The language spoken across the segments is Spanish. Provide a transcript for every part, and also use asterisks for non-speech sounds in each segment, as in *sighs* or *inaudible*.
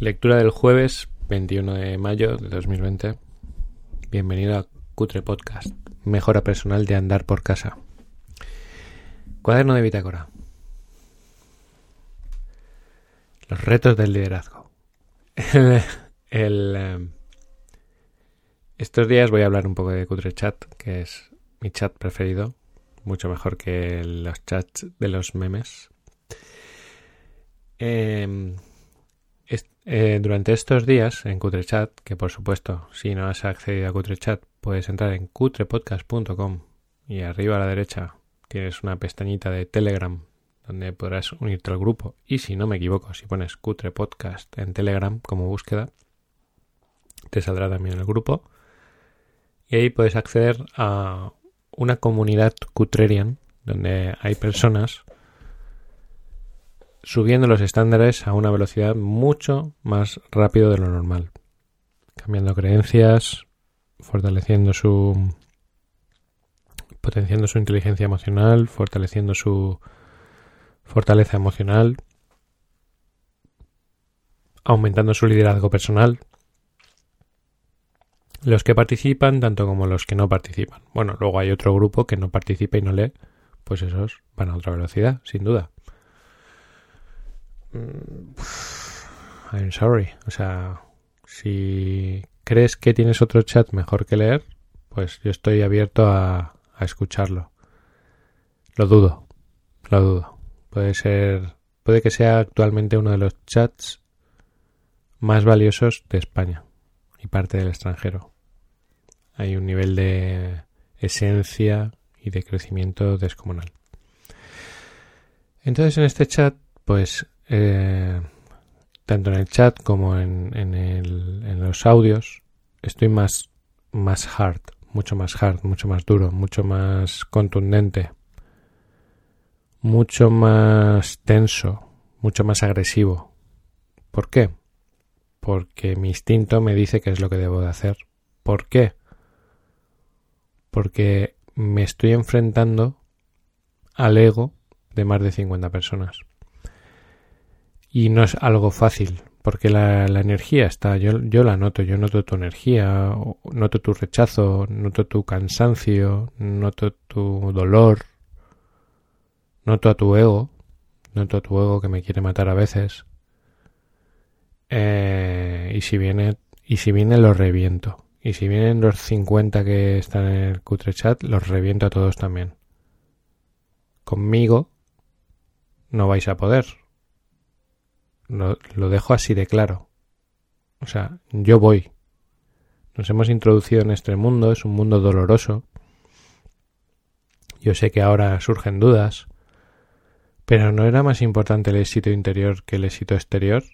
Lectura del jueves 21 de mayo de 2020. Bienvenido a Cutre Podcast, mejora personal de andar por casa. Cuaderno de bitácora. Los retos del liderazgo. *laughs* El, estos días voy a hablar un poco de Cutre Chat, que es mi chat preferido, mucho mejor que los chats de los memes. Eh, eh, durante estos días en Cutrechat, que por supuesto, si no has accedido a Cutrechat, puedes entrar en cutrepodcast.com y arriba a la derecha tienes una pestañita de Telegram donde podrás unirte al grupo. Y si no me equivoco, si pones Cutre Podcast en Telegram como búsqueda, te saldrá también el grupo. Y ahí puedes acceder a una comunidad cutrerian donde hay personas subiendo los estándares a una velocidad mucho más rápido de lo normal, cambiando creencias, fortaleciendo su potenciando su inteligencia emocional, fortaleciendo su fortaleza emocional, aumentando su liderazgo personal. Los que participan, tanto como los que no participan. Bueno, luego hay otro grupo que no participa y no lee, pues esos van a otra velocidad, sin duda. Mm, I'm sorry. O sea, si crees que tienes otro chat mejor que leer, pues yo estoy abierto a, a escucharlo. Lo dudo. Lo dudo. Puede ser. Puede que sea actualmente uno de los chats más valiosos de España y parte del extranjero. Hay un nivel de esencia y de crecimiento descomunal. Entonces en este chat, pues eh, tanto en el chat como en, en, los audios, estoy más, más hard, mucho más hard, mucho más duro, mucho más contundente, mucho más tenso, mucho más agresivo. ¿Por qué? Porque mi instinto me dice qué es lo que debo de hacer. ¿Por qué? Porque me estoy enfrentando al ego de más de 50 personas y no es algo fácil porque la, energía está, yo, yo la noto, yo noto tu energía, noto tu rechazo, noto tu cansancio, noto tu dolor, noto a tu ego, noto a tu ego que me quiere matar a veces. Eh, y si viene, y si viene lo reviento. Y si vienen los 50 que están en el cutre chat, los reviento a todos también. Conmigo no vais a poder, lo, dejo así de claro. O sea, yo voy. Nos hemos introducido en este mundo, es un mundo doloroso. Yo sé que ahora surgen dudas, pero no era más importante el éxito interior que el éxito exterior.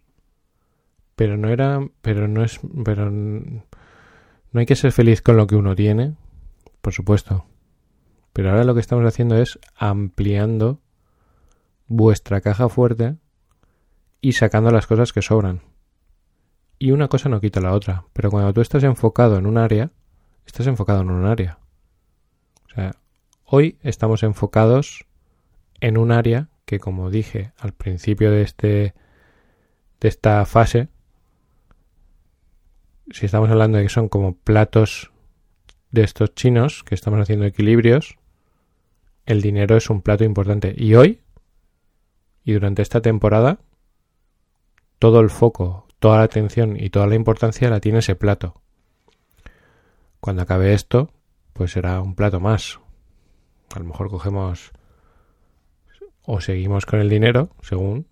Pero no era, pero no es, pero no hay que ser feliz con lo que uno tiene, por supuesto. Pero ahora lo que estamos haciendo es ampliando vuestra caja fuerte y sacando las cosas que sobran. Y una cosa no quita la otra, pero cuando tú estás enfocado en un área, estás enfocado en un área. O sea, hoy estamos enfocados en un área que, como dije al principio de este de esta fase, si estamos hablando de que son como platos de estos chinos que estamos haciendo equilibrios, el dinero es un plato importante. Y hoy, y durante esta temporada, todo el foco, toda la atención y toda la importancia la tiene ese plato. Cuando acabe esto, pues será un plato más. A lo mejor cogemos o seguimos con el dinero, según.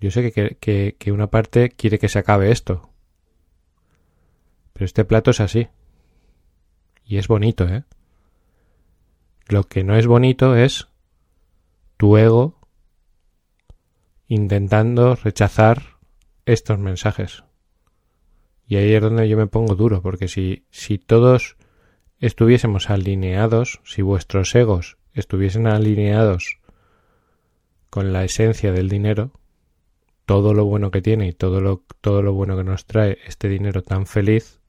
Yo sé que, que, que una parte quiere que se acabe esto. Pero este plato es así. Y es bonito, ¿eh? Lo que no es bonito es tu ego intentando rechazar estos mensajes. Y ahí es donde yo me pongo duro, porque si, si todos estuviésemos alineados, si vuestros egos estuviesen alineados con la esencia del dinero, todo lo bueno que tiene y todo lo, todo lo bueno que nos trae este dinero tan feliz,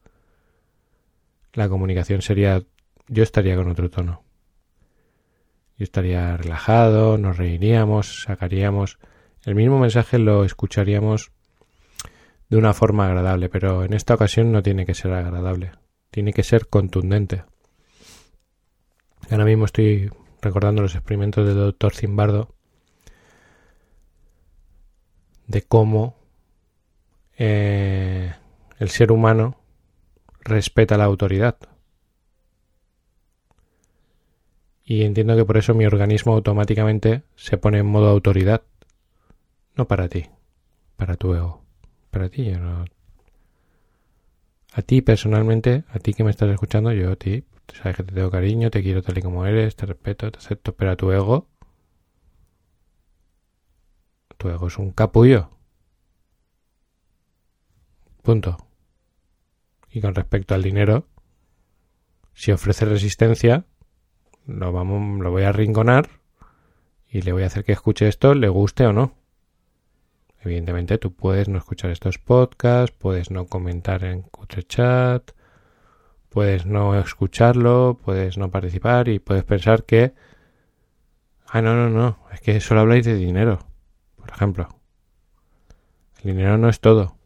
la comunicación sería, yo estaría con otro tono. Yo estaría relajado, nos reiríamos, sacaríamos El mismo mensaje lo escucharíamos de una forma agradable, pero en esta ocasión no tiene que ser agradable, tiene que ser contundente. Ahora mismo estoy recordando los experimentos del doctor Zimbardo de cómo eh, el ser humano respeta la autoridad. Y entiendo que por eso mi organismo automáticamente se pone en modo autoridad. No para ti, para tu ego. Para ti, yo no. A ti personalmente, a ti que me estás escuchando, yo a ti, sabes que te tengo cariño, te quiero tal y como eres, te respeto, te acepto, pero a tu ego, tu ego es un capullo. Punto. Y con respecto al dinero, si ofrece resistencia, lo, vamos, lo voy a rinconar y le voy a hacer que escuche esto, le guste o no. Evidentemente tú puedes no escuchar estos podcasts, puedes no comentar en Chat, puedes no escucharlo, puedes no participar y puedes pensar que... Ah, no, no, no, es que solo habláis de dinero, por ejemplo. El dinero no es todo.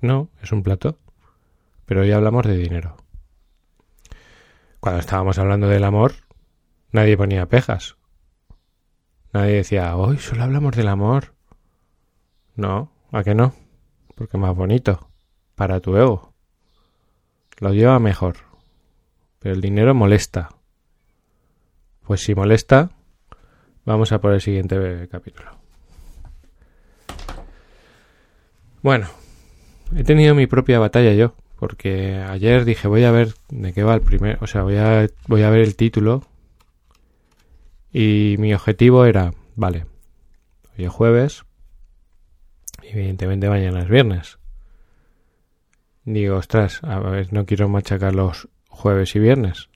No, es un plato. Pero hoy hablamos de dinero. Cuando estábamos hablando del amor, nadie ponía pejas. Nadie decía, hoy solo hablamos del amor. No, ¿a qué no? Porque más bonito. Para tu ego. Lo lleva mejor. Pero el dinero molesta. Pues si molesta, vamos a por el siguiente capítulo. Bueno, he tenido mi propia batalla yo, porque ayer dije voy a ver de qué va el primer, o sea, voy a, voy a ver el título y mi objetivo era, vale, hoy es jueves, evidentemente mañana es viernes. Digo, ostras, a ver, no quiero machacar los jueves y viernes.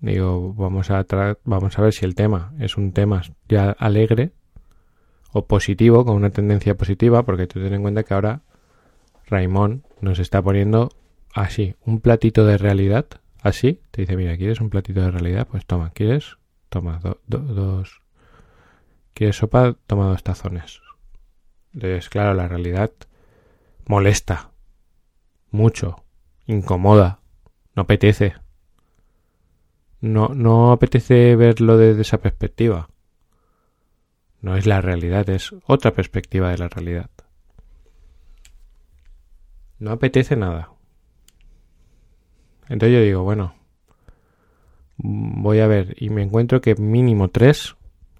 Digo, vamos a vamos a ver si el tema es un tema ya alegre o positivo, con una tendencia positiva, porque tú ten en cuenta que ahora Raimón nos está poniendo así, un platito de realidad, así, te dice, mira, ¿quieres un platito de realidad? Pues toma, ¿quieres? Toma, dos. ¿Quieres sopa? Toma dos tazones. Entonces, claro, la realidad molesta mucho, incomoda, no apetece. No, no apetece verlo desde esa perspectiva. No es la realidad, es otra perspectiva de la realidad. No apetece nada. Entonces yo digo, bueno, voy a ver y me encuentro que mínimo tres,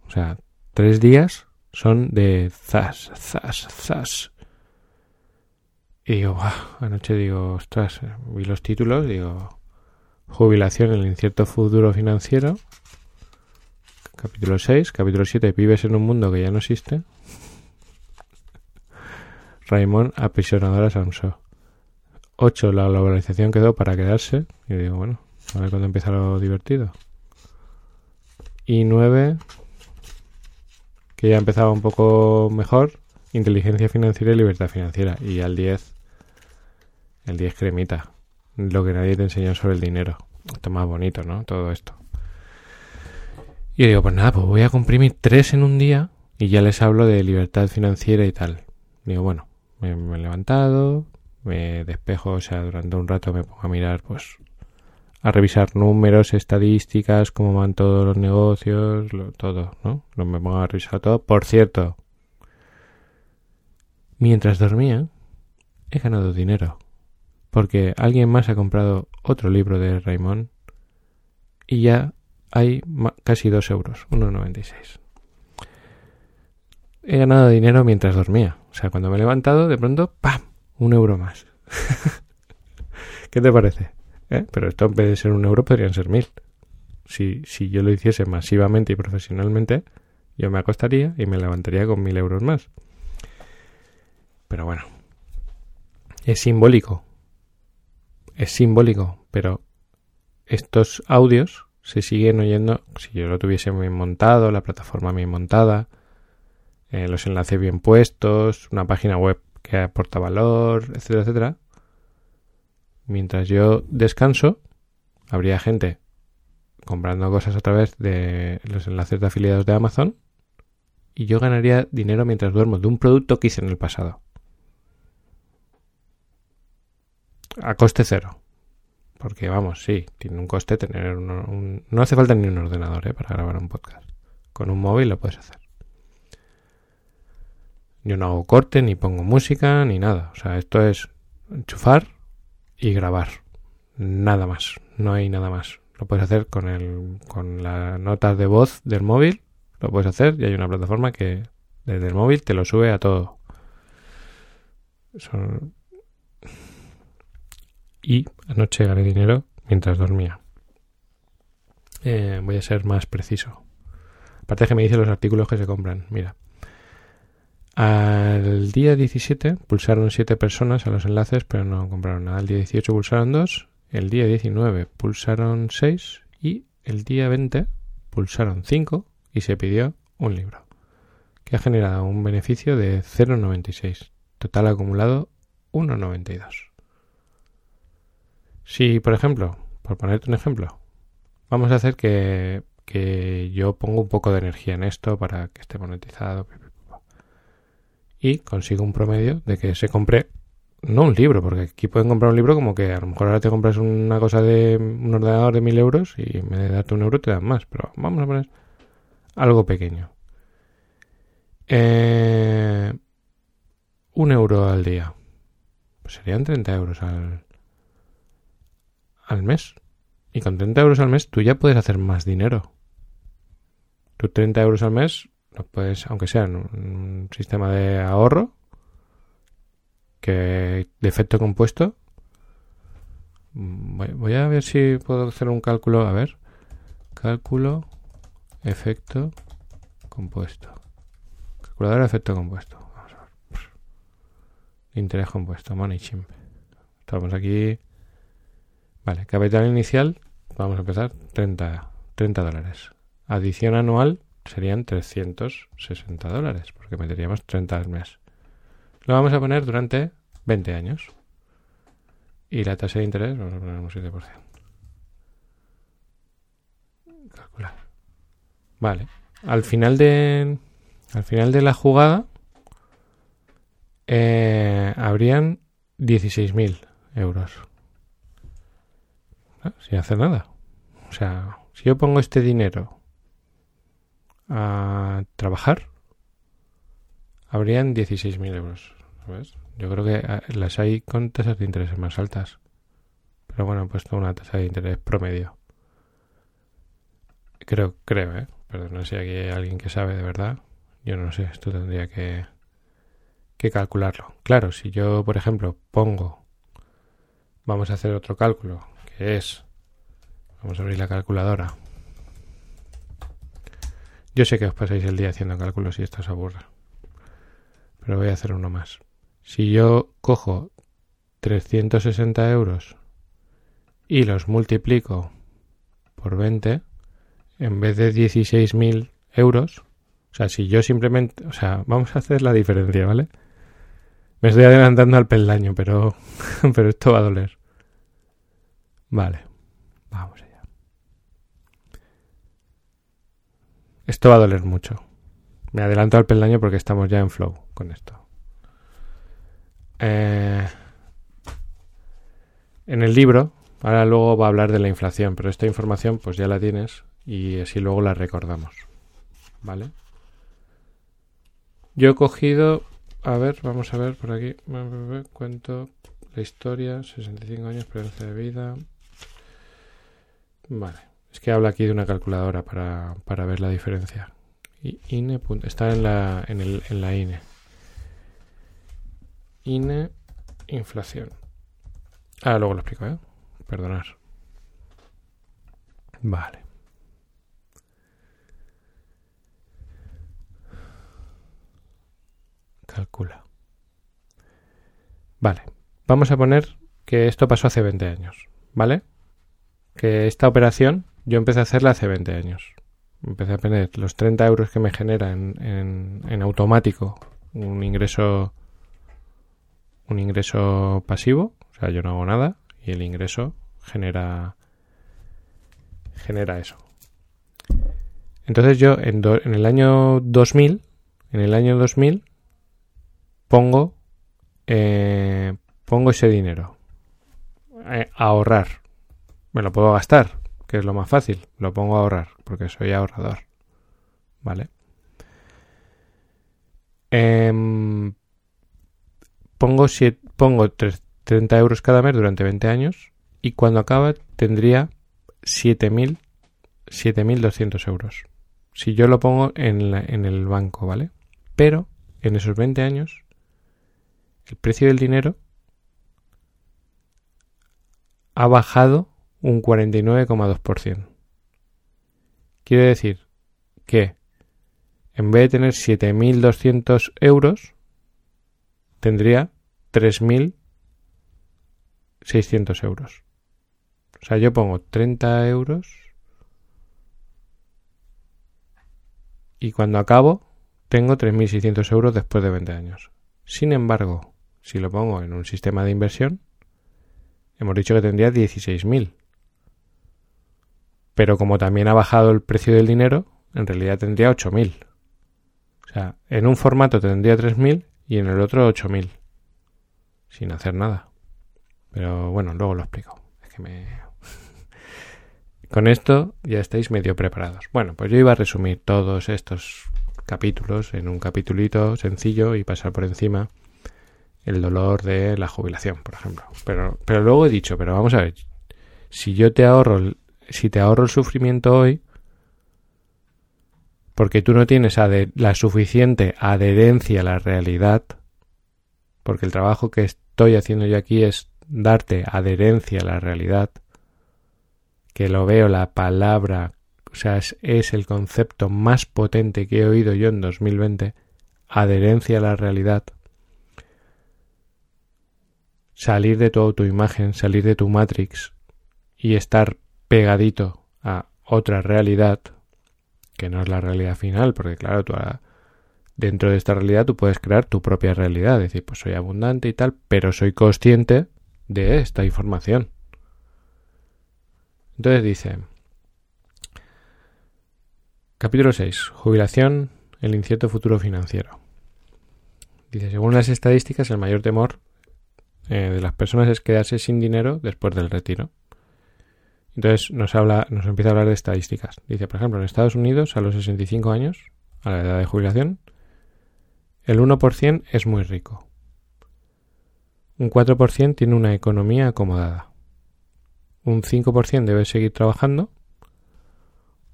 o sea, tres días son de zas, zas, zas. Y digo, anoche digo, ostras, vi los títulos, digo, jubilación en el incierto futuro financiero, capítulo 6, capítulo 7, vives en un mundo que ya no existe. *laughs* Raymond aprisionadora Samso. 8 la globalización quedó para quedarse. Y digo, bueno, a ver cuándo empieza lo divertido. Y 9, que ya empezaba un poco mejor, inteligencia financiera y libertad financiera. Y al 10, el 10 cremita. Lo que nadie te enseñó sobre el dinero. Esto más bonito, ¿no? Todo esto. Y digo, pues nada, pues voy a comprimir tres en un día y ya les hablo de libertad financiera y tal. Digo, bueno, me he levantado, me despejo, o sea, durante un rato me pongo a mirar, pues, a revisar números, estadísticas, cómo van todos los negocios, todo, ¿no? Me pongo a revisar todo. Por cierto, mientras dormía, he ganado dinero. Porque alguien más ha comprado otro libro de Raymond y ya hay casi dos euros, 1,96. He ganado dinero mientras dormía. O sea, cuando me he levantado, de pronto, ¡pam! un euro más. *laughs* ¿Qué te parece? ¿Eh? Pero esto en vez de ser un euro podrían ser mil. Si, si yo lo hiciese masivamente y profesionalmente, yo me acostaría y me levantaría con mil euros más. Pero bueno, es simbólico. Es simbólico, pero estos audios se siguen oyendo si yo lo tuviese bien montado, la plataforma bien montada, eh, los enlaces bien puestos, una página web que aporta valor, etcétera, etcétera. Mientras yo descanso, habría gente comprando cosas a través de los enlaces de afiliados de Amazon y yo ganaría dinero mientras duermo de un producto que hice en el pasado. A coste cero. Porque vamos, sí, tiene un coste tener un... no hace falta ni un ordenador ¿eh? para grabar un podcast. Con un móvil lo puedes hacer. Yo no hago corte, ni pongo música, ni nada. O sea, esto es enchufar y grabar. Nada más. No hay nada más. Lo puedes hacer con el, con las notas de voz del móvil. Lo puedes hacer y hay una plataforma que desde el móvil te lo sube a todo. Y anoche gané dinero mientras dormía. Eh, voy a ser más preciso. Aparte que me dicen los artículos que se compran. Mira. Al día 17 pulsaron 7 personas a los enlaces, pero no compraron nada. Al día 18 pulsaron 2. El día 19 pulsaron 6. Y el día 20 pulsaron 5 y se pidió un libro. Que ha generado un beneficio de 0,96. Total acumulado 1,92. Si, por ejemplo, por ponerte un ejemplo, vamos a hacer que, que yo pongo un poco de energía en esto para que esté monetizado y consigo un promedio de que se compre no un libro, porque aquí pueden comprar un libro como que a lo mejor ahora te compras una cosa de un ordenador de mil euros y en vez de darte un euro te dan más, pero vamos a poner algo pequeño. Eh, un euro al día. Pues serían 30 euros al, al mes. Y con 30 euros al mes tú ya puedes hacer más dinero. Tú 30 euros al mes puedes, aunque sea en un sistema de ahorro, que de efecto compuesto. Voy a ver si puedo hacer un cálculo. A ver. Cálculo, efecto compuesto. Calculadora de efecto compuesto. Vamos a ver. Interés compuesto, money chimp. Estamos aquí. Vale, capital inicial. Vamos a empezar. 30, 30 dólares. Adición anual serían 360 dólares, porque meteríamos 30 al mes. Lo vamos a poner durante 20 años. Y la tasa de interés vamos a poner un 7%. Calcular. Vale. Al final de. Al final de la jugada. Eh, habrían 16.000 euros. Ah, sin hacer nada. O sea, si yo pongo este dinero a trabajar, habrían 16.000 euros. ¿sabes? Yo creo que ah, las hay con tasas de interés más altas. Pero bueno, he puesto una tasa de interés promedio. Creo, creo, ¿eh? Perdón, no sé si hay alguien que sabe de verdad. Yo no sé, esto tendría que, que calcularlo. Claro, si yo, por ejemplo, pongo... Vamos a hacer otro cálculo, que es... Vamos a abrir la calculadora. Yo sé que os pasáis el día haciendo cálculos y esto os aburre. Pero voy a hacer uno más. Si yo cojo 360 euros y los multiplico por 20, en vez de 16.000 euros, o sea, si yo simplemente, o sea, vamos a hacer la diferencia, ¿vale? Me estoy adelantando al peldaño, pero, *laughs* pero esto va a doler. Vale, vamos Esto va a doler mucho. Me adelanto al peldaño porque estamos ya en flow con esto. Eh, en el libro, ahora luego va a hablar de la inflación, pero esta información pues ya la tienes y así luego la recordamos. ¿Vale? Yo he cogido, a ver, vamos a ver por aquí, cuento la historia, 65 años, experiencia de vida. Vale. Es que habla aquí de una calculadora para, para ver la diferencia. INE. Está en la, en, el, en la INE. INE inflación. Ah, luego lo explico, ¿eh? Perdonar. Vale. Calcula. Vale. Vamos a poner que esto pasó hace 20 años, ¿vale? Que esta operación yo empecé a hacerla hace 20 años. Empecé a poner los 30 euros que me genera en, en, automático un ingreso un ingreso pasivo, o sea, yo no hago nada y el ingreso genera genera eso. Entonces yo en, en el año 2000 en el año 2000 pongo, eh, pongo ese dinero eh, a ahorrar. Me lo puedo gastar, que es lo más fácil. Lo pongo a ahorrar, porque soy ahorrador. ¿Vale? Em, pongo, pongo 30 euros cada mes durante 20 años y cuando acaba tendría 7.200 euros. Si yo lo pongo en, en el banco, ¿vale? Pero en esos 20 años el precio del dinero ha bajado un 49,2%. Quiere decir que en vez de tener 7.200 euros, tendría 3.600 euros. O sea, yo pongo 30 euros y cuando acabo tengo 3.600 euros después de 20 años. Sin embargo, si lo pongo en un sistema de inversión, hemos dicho que tendría 16.000. Pero como también ha bajado el precio del dinero, en realidad tendría 8.000. O sea, en un formato tendría 3.000 y en el otro 8.000. Sin hacer nada. Pero bueno, luego lo explico. Es que me... *laughs* Con esto ya estáis medio preparados. Bueno, pues yo iba a resumir todos estos capítulos en un capitulito sencillo y pasar por encima el dolor de la jubilación, por ejemplo. Pero, pero luego he dicho, pero vamos a ver, si yo te ahorro, si te ahorro el sufrimiento hoy, porque tú no tienes la suficiente adherencia a la realidad, porque el trabajo que estoy haciendo yo aquí es darte adherencia a la realidad, que lo veo la palabra, o sea, es, es el concepto más potente que he oído yo en 2020, adherencia a la realidad. Salir de tu autoimagen, salir de tu matrix y estar pegadito a otra realidad que no es la realidad final, porque claro, tú dentro de esta realidad tú puedes crear tu propia realidad, decir, pues soy abundante y tal, pero soy consciente de esta información. Entonces dice, capítulo 6, jubilación, el incierto futuro financiero. Dice, según las estadísticas, el mayor temor eh, de las personas es quedarse sin dinero después del retiro. Entonces nos habla, nos empieza a hablar de estadísticas. Dice, por ejemplo, en Estados Unidos, a los 65 años, a la edad de jubilación, el 1% es muy rico. Un 4% tiene una economía acomodada. Un 5% debe seguir trabajando.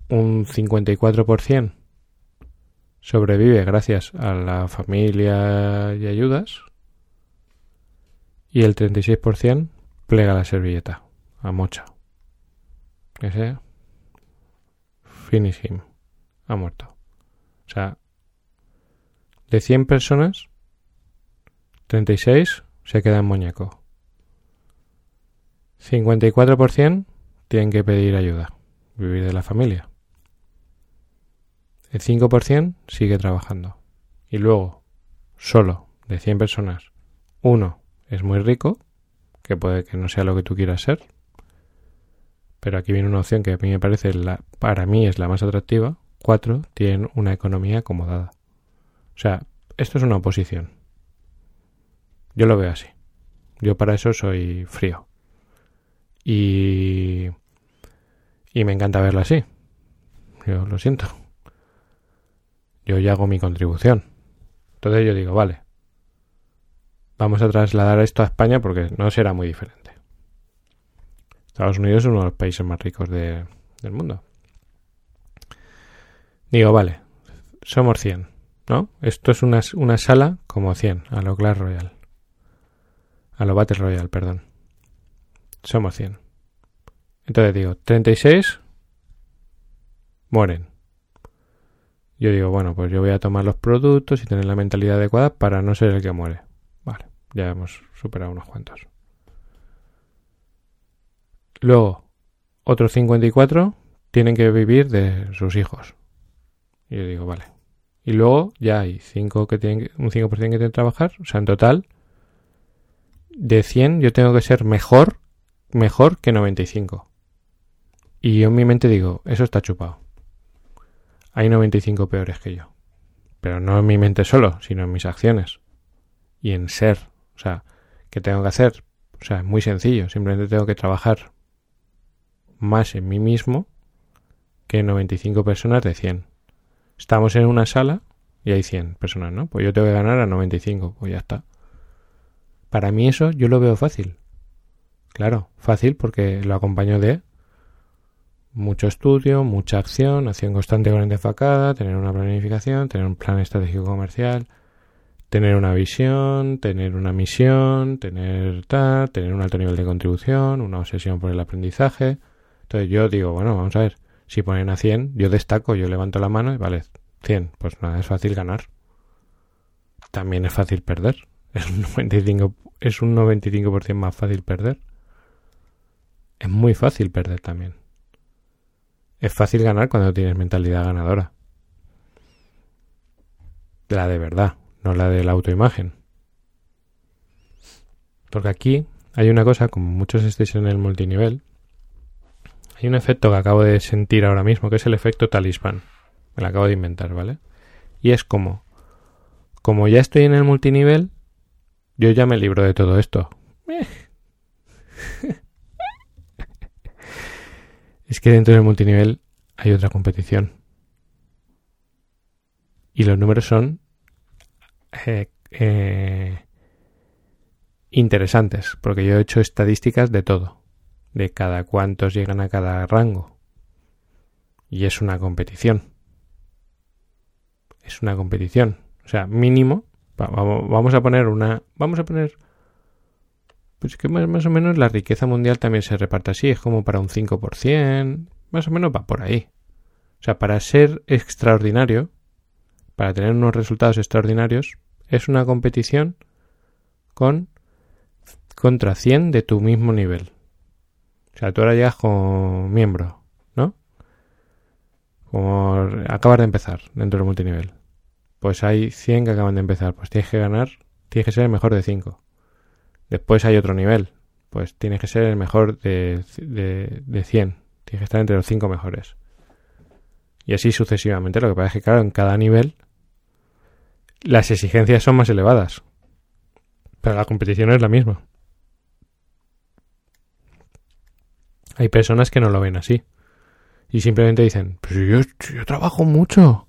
Un 54% sobrevive gracias a la familia y ayudas y el 36% plega la servilleta a mocha. Ese finish him. Ha muerto. O sea, de 100 personas, 36 se quedan moñaco. 54% tienen que pedir ayuda, vivir de la familia. El 5% sigue trabajando. Y luego, solo de 100 personas, uno es muy rico, que puede que no sea lo que tú quieras ser, pero aquí viene una opción que a mí me parece, la, para mí es la más atractiva. Cuatro, tienen una economía acomodada. O sea, esto es una oposición. Yo lo veo así. Yo para eso soy frío. Y... Y me encanta verlo así. Yo lo siento. Yo ya hago mi contribución. Entonces yo digo, vale, Vamos a trasladar esto a España porque no será muy diferente. Estados Unidos es uno de los países más ricos del mundo. Digo, vale, somos 100, ¿no? Esto es una, una sala como 100, a lo Clash Royale. A lo Battle Royale, perdón. Somos 100. Entonces digo, 36 mueren. Yo digo, bueno, pues yo voy a tomar los productos y tener la mentalidad adecuada para no ser el que muere. Ya hemos superado unos cuantos. Luego, otros 54 tienen que vivir de sus hijos. Y yo digo, vale. Y luego ya hay cinco que tienen, un 5% que tienen que trabajar. O sea, en total, de 100 yo tengo que ser mejor, mejor que 95. Y yo en mi mente digo, eso está chupado. Hay 95 peores que yo. pero no en mi mente solo, sino en mis acciones y en ser. O sea, ¿qué tengo que hacer? O sea, es muy sencillo, simplemente tengo que trabajar más en mí mismo que 95 personas de 100. Estamos en una sala y hay 100 personas, ¿no? Pues yo tengo que ganar a 95, pues ya está. Para mí eso yo lo veo fácil. Claro, fácil porque lo acompaño de mucho estudio, mucha acción, acción constante con enfocada, tener una planificación, tener un plan estratégico comercial, tener una visión, tener una misión, tener tal, tener un alto nivel de contribución, una obsesión por el aprendizaje. Entonces yo digo, bueno, vamos a ver, si ponen a 100, yo destaco, yo levanto la mano y vale, 100, pues nada, es fácil ganar. También es fácil perder. *laughs* Es un 95%, es un 95 más fácil perder. Es muy fácil perder también. Es fácil ganar cuando tienes mentalidad ganadora. La de verdad, no la de la autoimagen. Porque aquí hay una cosa, como muchos estéis en el multinivel, hay un efecto que acabo de sentir ahora mismo, que es el efecto talismán. Me lo acabo de inventar, ¿vale? Y es como, como ya estoy en el multinivel, yo ya me libro de todo esto. *laughs* es que dentro del multinivel hay otra competición. Y los números son eh, eh, interesantes, porque yo he hecho estadísticas de todo, de cada cuántos llegan a cada rango. Y es una competición. Es una competición. O sea, mínimo. Vamos a poner una. Vamos a poner pues que más, o menos la riqueza mundial también se reparte así, es como para un 5%, más o menos va por ahí. O sea, para ser extraordinario, para tener unos resultados extraordinarios, es una competición con contra 100 de tu mismo nivel. O sea, tú ahora llegas como miembro, ¿no? Como acabas de empezar dentro del multinivel. Pues hay 100 que acaban de empezar. Pues tienes que ganar, tienes que ser el mejor de 5. Después hay otro nivel. Pues tienes que ser el mejor de, de, 100. Tienes que estar entre los 5 mejores. Y así sucesivamente. Lo que pasa es que, claro, en cada nivel las exigencias son más elevadas. Pero la competición es la misma. Hay personas que no lo ven así. Y simplemente dicen, pues yo, yo trabajo mucho.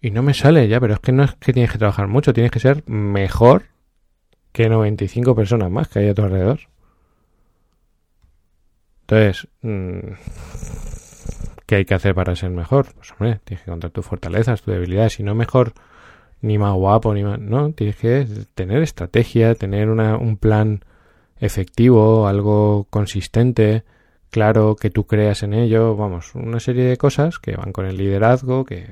Y no me sale ya, pero es que no es que tienes que trabajar mucho, tienes que ser mejor que 95 personas más que hay a tu alrededor. Entonces, mm, ¿qué hay que hacer para ser mejor? Pues hombre, tienes que encontrar tus fortalezas, tus debilidades, y no mejor ni más guapo, ni más... No, tienes que tener estrategia, tener una, un plan efectivo, algo consistente, claro, que tú creas en ello, vamos, una serie de cosas que van con el liderazgo, que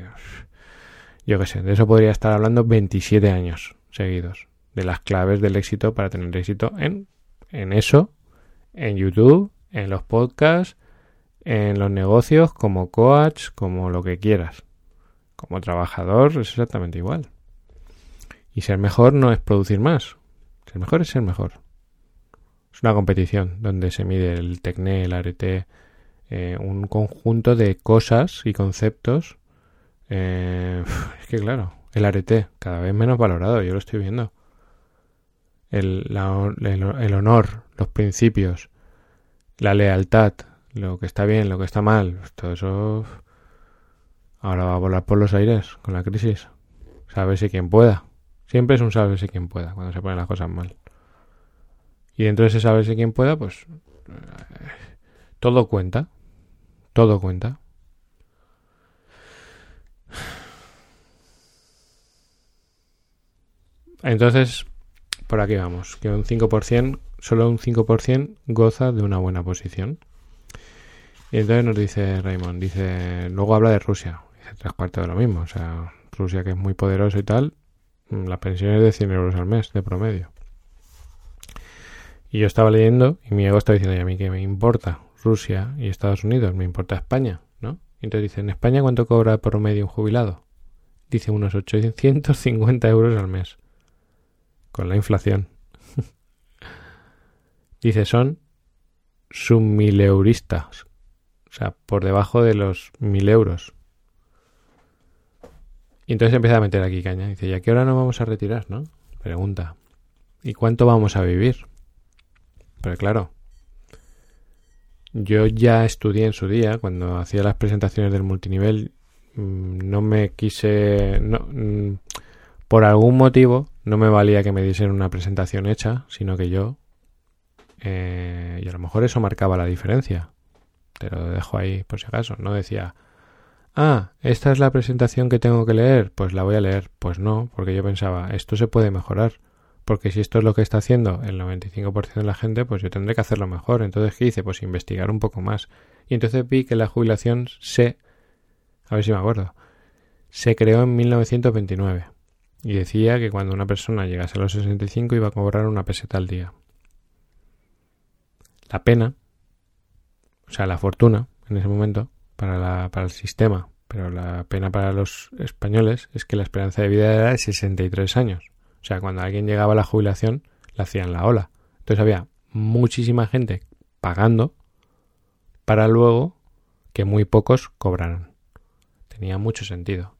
yo qué sé, de eso podría estar hablando 27 años seguidos de las claves del éxito para tener éxito en, en eso, en YouTube, en los podcasts, en los negocios, como coach, como lo que quieras. Como trabajador es exactamente igual. Y ser mejor no es producir más. Ser mejor es ser mejor. Es una competición donde se mide el tecné, el arete, eh, un conjunto de cosas y conceptos. Eh, *laughs* es que claro, el arete cada vez menos valorado, yo lo estoy viendo el, honor, los principios, la lealtad, lo que está bien, lo que está mal, todo eso ahora va a volar por los aires con la crisis. si quien pueda. Siempre es un si quien pueda cuando se ponen las cosas mal. Y dentro de ese si quien pueda, pues todo cuenta. Todo cuenta. Entonces, por aquí vamos, que un 5%, solo un 5% goza de una buena posición. Y entonces nos dice Raymond, dice, luego habla de Rusia, dice tres cuartos de lo mismo, o sea, Rusia que es muy poderoso y tal, mm, la pensión es de 100 euros al mes de promedio. Y yo estaba leyendo y mi ego está diciendo, a mí que me importa Rusia y Estados Unidos, me importa España, ¿no? Y entonces dice, ¿en España cuánto cobra por promedio un jubilado? Dice unos 850 euros al mes con la inflación. *laughs* Dice, son submileuristas. O sea, por debajo de los mil euros. Y entonces empieza a meter aquí caña. Dice, ¿y a qué hora nos vamos a retirar, no? Pregunta. ¿Y cuánto vamos a vivir? Pero claro, yo ya estudié en su día, cuando hacía las presentaciones del multinivel, mm, no me quise... No, mm, por algún motivo no me valía que me diesen una presentación hecha, sino que yo... Eh, y a lo mejor eso marcaba la diferencia. Te lo dejo ahí por si acaso. No decía, ah, esta es la presentación que tengo que leer, pues la voy a leer. Pues no, porque yo pensaba, esto se puede mejorar. Porque si esto es lo que está haciendo el 95% de la gente, pues yo tendré que hacerlo mejor. Entonces, ¿qué hice? Pues investigar un poco más. Y entonces vi que la jubilación se... A ver si me acuerdo. Se creó en 1929. Y decía que cuando una persona llegase a los 65 iba a cobrar una peseta al día. La pena, o sea, la fortuna en ese momento para, la, para el sistema, pero la pena para los españoles es que la esperanza de vida era de 63 años. O sea, cuando alguien llegaba a la jubilación, le hacían la ola. Entonces había muchísima gente pagando para luego que muy pocos cobraran. Tenía mucho sentido.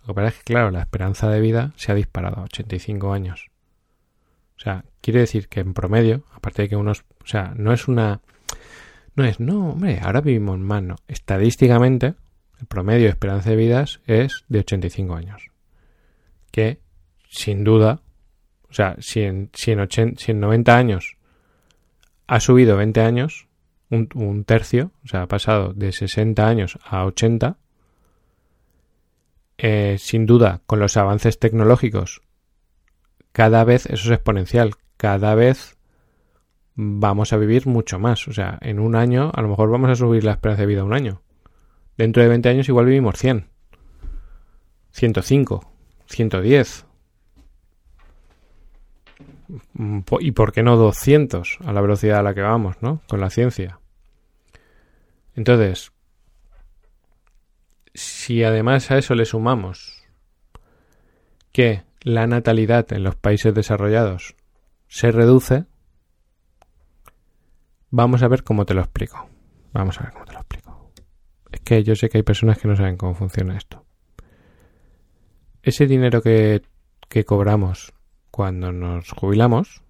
Lo que pasa es que, claro, la esperanza de vida se ha disparado a 85 años. O sea, quiere decir que en promedio, aparte de que unos... O sea, no es una... No es, no, hombre, ahora vivimos más, no. Estadísticamente, el promedio de esperanza de vidas es de 85 años. Que sin duda, o sea, si en, si en, 90 años ha subido 20 años, un, tercio, o sea, ha pasado de 60 años a 80, eh, sin duda, con los avances tecnológicos, cada vez eso es exponencial, cada vez vamos a vivir mucho más. O sea, en un año a lo mejor vamos a subir la esperanza de vida un año. Dentro de 20 años igual vivimos 100, 105, 110, Mm, y por qué no 200 a la velocidad a la que vamos, ¿no? Con la ciencia. Entonces, si además a eso le sumamos que la natalidad en los países desarrollados se reduce, vamos a ver cómo te lo explico. Vamos a ver cómo te lo explico. Es que yo sé que hay personas que no saben cómo funciona esto. Ese dinero que, que cobramos cuando nos jubilamos,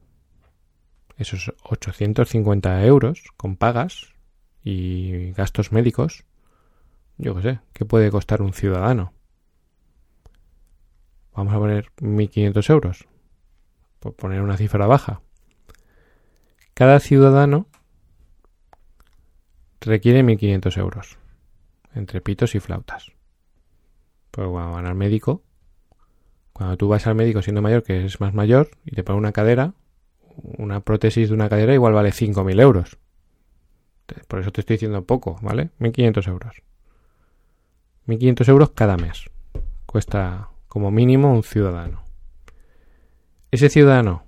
esos 850 euros con pagas y gastos médicos, yo qué sé, ¿qué puede costar un ciudadano? Vamos a poner 1.500 euros, por poner una cifra baja. Cada ciudadano requiere 1.500 euros, entre pitos y flautas. Pues cuando van al médico, cuando tú vas al médico siendo mayor, que es más mayor, y te pone una cadera, una prótesis de una cadera igual vale 5.000 euros. Por eso te estoy diciendo poco, ¿vale? 1.500 euros. 1.500 euros cada mes. Cuesta como mínimo un ciudadano. Ese ciudadano,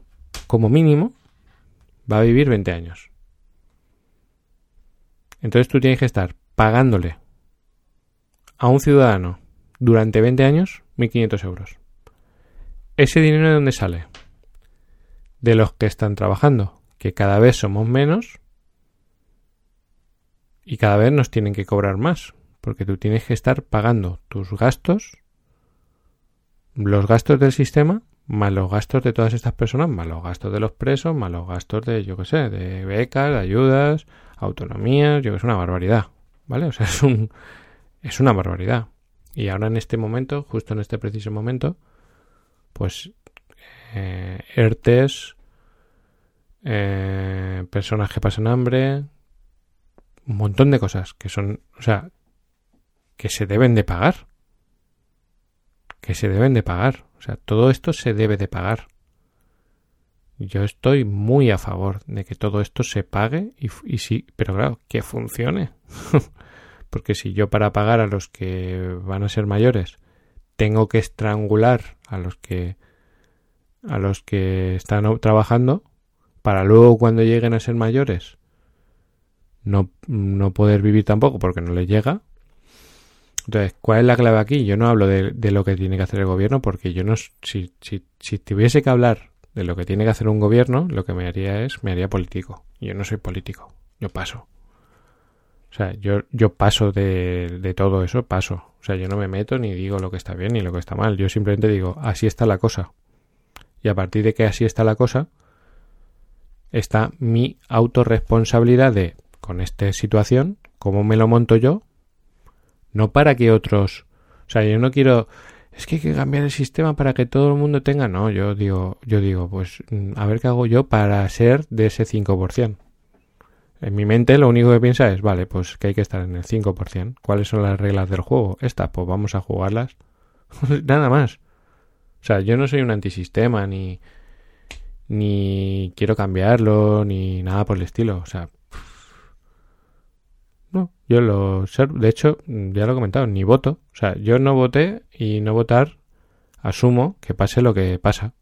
como mínimo, va a vivir 20 años. Entonces tú tienes que estar pagándole a un ciudadano durante 20 años 1.500 euros. ¿Ese dinero de dónde sale? De los que están trabajando, que cada vez somos menos y cada vez nos tienen que cobrar más, porque tú tienes que estar pagando tus gastos, los gastos del sistema, más los gastos de todas estas personas, más los gastos de los presos, más los gastos de, yo qué sé, de becas, ayudas, autonomías, yo que es una barbaridad, ¿vale? O sea, es un, es una barbaridad. Y ahora en este momento, justo en este preciso momento, pues eh, ERTES, eh, personas que pasan hambre, un montón de cosas que son, o sea, que se deben de pagar. Que se deben de pagar. O sea, todo esto se debe de pagar. Yo estoy muy a favor de que todo esto se pague y, y sí, pero claro, que funcione. *laughs* Porque si yo para pagar a los que van a ser mayores tengo que estrangular a los que a los que están trabajando para luego cuando lleguen a ser mayores no, no poder vivir tampoco porque no les llega. Entonces, ¿cuál es la clave aquí? Yo no hablo de, de lo que tiene que hacer el gobierno porque yo no... Si, si, si tuviese que hablar de lo que tiene que hacer un gobierno, lo que me haría es, me haría político. Yo no soy político, yo paso. O sea, yo, yo paso de, de todo eso, paso. O sea, yo no me meto ni digo lo que está bien ni lo que está mal. Yo simplemente digo, así está la cosa. Y a partir de que así está la cosa, está mi autorresponsabilidad de, con esta situación, cómo me lo monto yo, no para que otros... O sea, yo no quiero... Es que hay que cambiar el sistema para que todo el mundo tenga... No, yo digo, yo digo, pues mm, a ver qué hago yo para ser de ese 5%. En mi mente lo único que piensa es, vale, pues que hay que estar en el 5%. ¿Cuáles son las reglas del juego? Estas, pues vamos a jugarlas. *laughs* Nada más. O sea, yo no soy un antisistema, ni, ni quiero cambiarlo, ni nada por el estilo. O sea, no, yo lo... De hecho, ya lo he comentado, ni voto. O sea, yo no voté y no votar asumo que pase lo que pasa.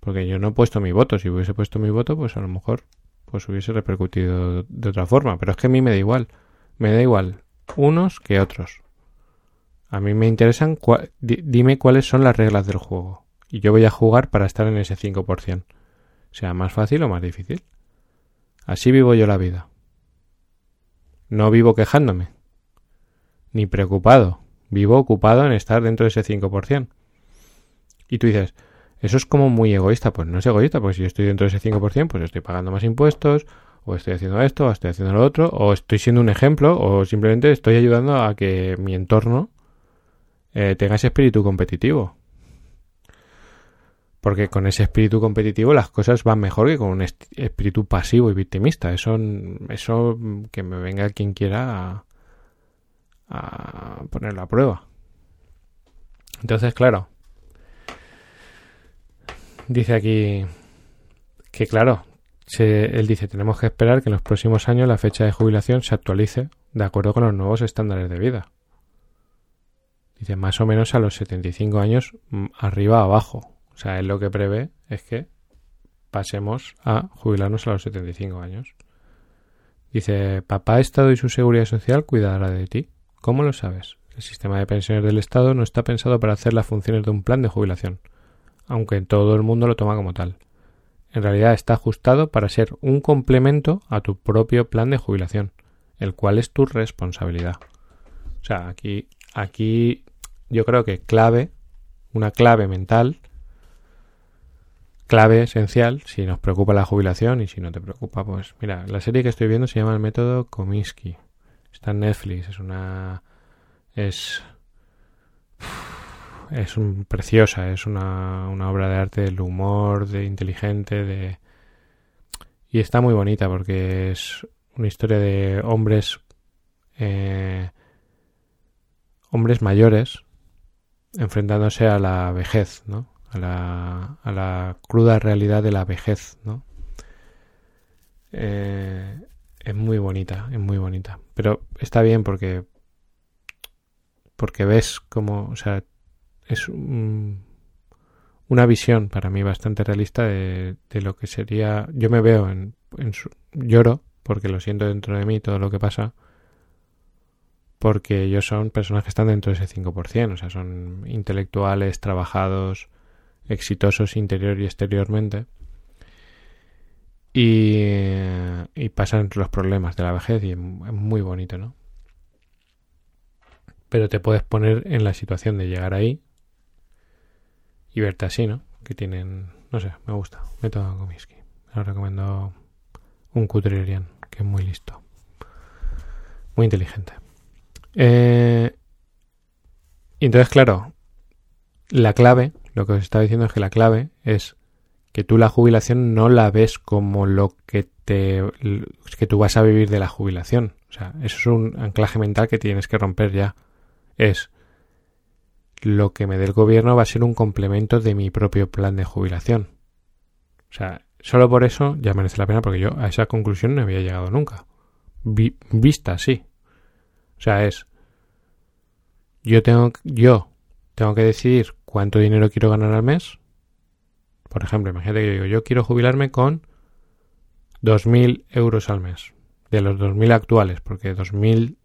Porque yo no he puesto mi voto. Si hubiese puesto mi voto, pues a lo mejor pues hubiese repercutido de otra forma. Pero es que a mí me da igual. Me da igual unos que otros. A mí me interesan, dime cuáles son las reglas del juego. Y yo voy a jugar para estar en ese 5%. Sea más fácil o más difícil. Así vivo yo la vida. No vivo quejándome. Ni preocupado. Vivo ocupado en estar dentro de ese 5%. Y tú dices, eso es como muy egoísta. Pues no es egoísta, porque si yo estoy dentro de ese 5%, pues estoy pagando más impuestos, o estoy haciendo esto, o estoy haciendo lo otro, o estoy siendo un ejemplo, o simplemente estoy ayudando a que mi entorno eh, tenga ese espíritu competitivo. Porque con ese espíritu competitivo las cosas van mejor que con un espíritu pasivo y victimista. Eso, eso que me venga quien quiera a, a ponerlo a prueba. Entonces, claro, dice aquí que, claro, él dice, tenemos que esperar que en los próximos años la fecha de jubilación se actualice de acuerdo con los nuevos estándares de vida. Dice, más o menos a los 75 años mm, arriba abajo. O sea, él lo que prevé es que pasemos a jubilarnos a los 75 años. Dice, papá Estado y su seguridad social cuidará de ti. ¿Cómo lo sabes? El sistema de pensiones del Estado no está pensado para hacer las funciones de un plan de jubilación aunque todo el mundo lo toma como tal. En realidad está ajustado para ser un complemento a tu propio plan de jubilación, el cual es tu responsabilidad. O sea, aquí, aquí yo creo que clave, una clave mental, clave esencial, si nos preocupa la jubilación y si no te preocupa, pues mira, la serie que estoy viendo se llama El método Kominsky. Está en Netflix, es una... es es un, preciosa, es una, una, obra de arte del humor, de inteligente, de y está muy bonita porque es una historia de hombres eh, hombres mayores enfrentándose a la vejez, ¿no? A la, a la cruda realidad de la vejez, ¿no? Eh, es muy bonita, es muy bonita. Pero está bien porque porque ves como, o sea, es una visión para mí bastante realista de, lo que sería. Yo me veo en, su, lloro porque lo siento dentro de mí todo lo que pasa. Porque ellos son personas que están dentro de ese 5%, o sea, son intelectuales, trabajados, exitosos interior y exteriormente. Y, y pasan los problemas de la vejez y es muy bonito, ¿no? Pero te puedes poner en la situación de llegar ahí y verte así, ¿no? Que tienen, no sé, me gusta. Método Comiskey. Lo recomiendo un Cutrerian, que es muy listo. Muy inteligente. Eh, y entonces, claro, la clave, lo que os estaba diciendo es que la clave es que tú la jubilación no la ves como lo que te que tú vas a vivir de la jubilación. O sea, eso es un anclaje mental que tienes que romper ya. Es lo que me dé el gobierno va a ser un complemento de mi propio plan de jubilación. O sea, solo por eso ya merece la pena porque yo a esa conclusión no había llegado nunca. vista, sí. O sea, es yo tengo yo tengo que decidir cuánto dinero quiero ganar al mes. Por ejemplo, imagínate que yo digo, yo quiero jubilarme con 2.000 euros al mes. De los 2.000 actuales, porque 2.000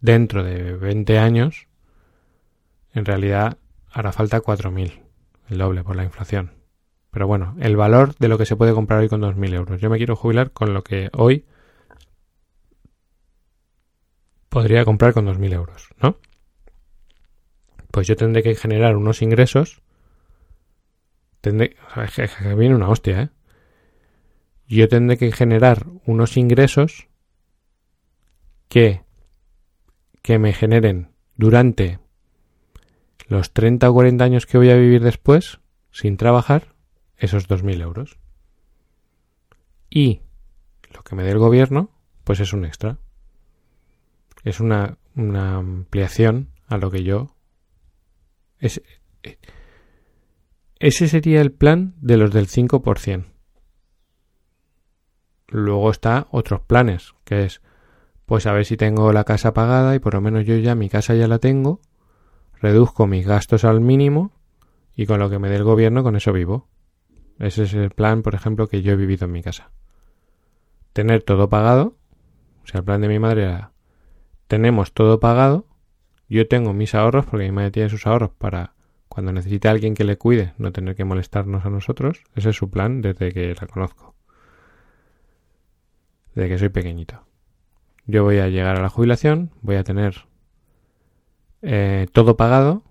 dentro de 20 años en realidad hará falta 4.000, el doble por la inflación. Pero bueno, el valor de lo que se puede comprar hoy con 2.000 euros. Yo me quiero jubilar con lo que hoy podría comprar con 2.000 euros, ¿no? Pues yo tendré que generar unos ingresos. Tendré, que viene una hostia, ¿eh? Yo tendré que generar unos ingresos que, que me generen durante los 30 o 40 años que voy a vivir después, sin trabajar, esos 2.000 euros. Y lo que me dé el gobierno, pues es un extra. Es una, una ampliación a lo que yo... Es, ese sería el plan de los del 5%. Luego está otros planes, que es, pues a ver si tengo la casa pagada y por lo menos yo ya mi casa ya la tengo, reduzco mis gastos al mínimo y con lo que me dé el gobierno con eso vivo. Ese es el plan, por ejemplo, que yo he vivido en mi casa. Tener todo pagado, o sea, el plan de mi madre era, tenemos todo pagado, yo tengo mis ahorros, porque mi madre tiene sus ahorros para cuando necesite a alguien que le cuide, no tener que molestarnos a nosotros. Ese es su plan desde que la conozco. Desde que soy pequeñito. Yo voy a llegar a la jubilación, voy a tener eh, todo pagado,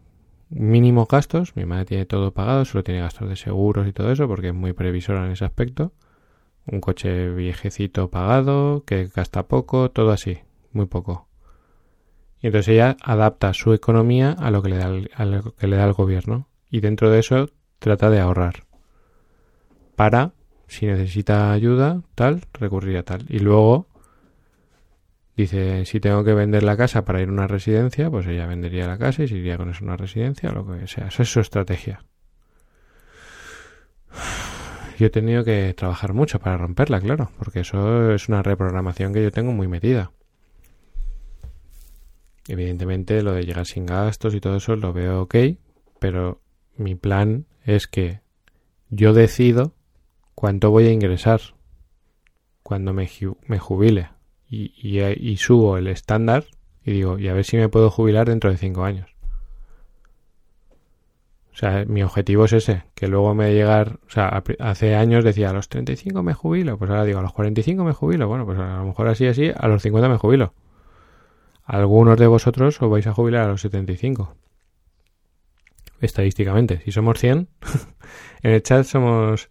mínimos gastos. Mi madre tiene todo pagado, solo tiene gastos de seguros y todo eso porque es muy previsora en ese aspecto. Un coche viejecito pagado, que gasta poco, todo así, muy poco. Y entonces ella adapta su economía a lo que le da el, a lo que le da el gobierno. Y dentro de eso trata de ahorrar. Para, si necesita ayuda, tal, recurrir a tal. Y luego Dice, si tengo que vender la casa para ir a una residencia, pues ella vendería la casa y se iría con eso a una residencia lo que sea. Esa es su estrategia. Yo he tenido que trabajar mucho para romperla, claro, porque eso es una reprogramación que yo tengo muy metida. Evidentemente lo de llegar sin gastos y todo eso lo veo ok, pero mi plan es que yo decido cuánto voy a ingresar cuando me jubile y, subo el estándar y digo, y a ver si me puedo jubilar dentro de cinco años. O sea, mi objetivo es ese, que luego me llegar, o sea, hace años decía, a los 35 me jubilo, pues ahora digo, a los 45 me jubilo, bueno, pues a lo mejor así, así, a los 50 me jubilo. Algunos de vosotros os vais a jubilar a los 75. Estadísticamente, si somos 100, *laughs* en el chat somos...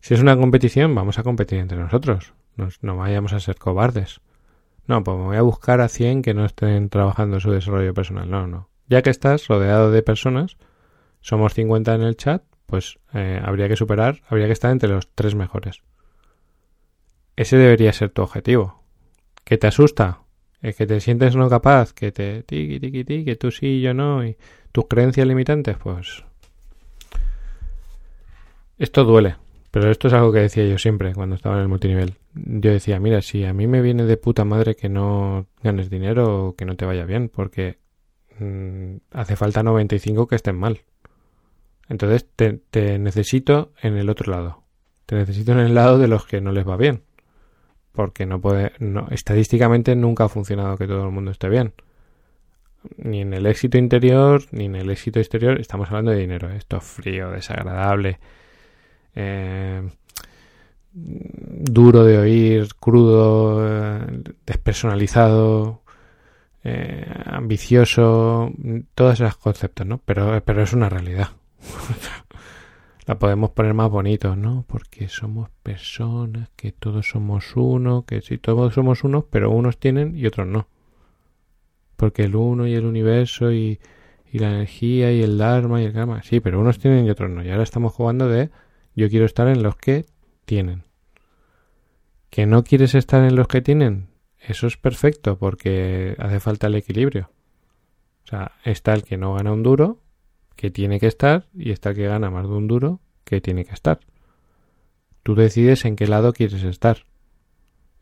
Si es una competición, vamos a competir entre nosotros. No, vayamos a ser cobardes. No, pues me voy a buscar a 100 que no estén trabajando en su desarrollo personal. No, no. Ya que estás rodeado de personas, somos 50 en el chat, pues eh, habría que superar, habría que estar entre los tres mejores. Ese debería ser tu objetivo. ¿Que te asusta? ¿Es que te sientes no capaz? ¿Que te tiqui, tiqui, tiqui, que tú sí y yo no? ¿Y tus creencias limitantes? Pues... Esto duele. Pero esto es algo que decía yo siempre cuando estaba en el multinivel. Yo decía, mira, si a mí me viene de puta madre que no ganes dinero o que no te vaya bien, porque mm, hace falta 95 que estén mal. Entonces te, necesito en el otro lado. Te necesito en el lado de los que no les va bien. Porque no puede, no, estadísticamente nunca ha funcionado que todo el mundo esté bien. Ni en el éxito interior, ni en el éxito exterior. Estamos hablando de dinero. Esto es frío, desagradable eh, duro de oír, crudo, eh, despersonalizado, eh, ambicioso, todos esos conceptos, ¿no? Pero, pero es una realidad. *laughs* La podemos poner más bonito, ¿no? Porque somos personas, que todos somos uno, que sí, todos somos uno, pero unos tienen y otros no. Porque el uno y el universo y, y la energía y el dharma y el karma, sí, pero unos tienen y otros no. Y ahora estamos jugando de yo quiero estar en los que tienen. ¿Que no quieres estar en los que tienen? Eso es perfecto porque hace falta el equilibrio. O sea, está el que no gana un duro, que tiene que estar, y está el que gana más de un duro, que tiene que estar. Tú decides en qué lado quieres estar.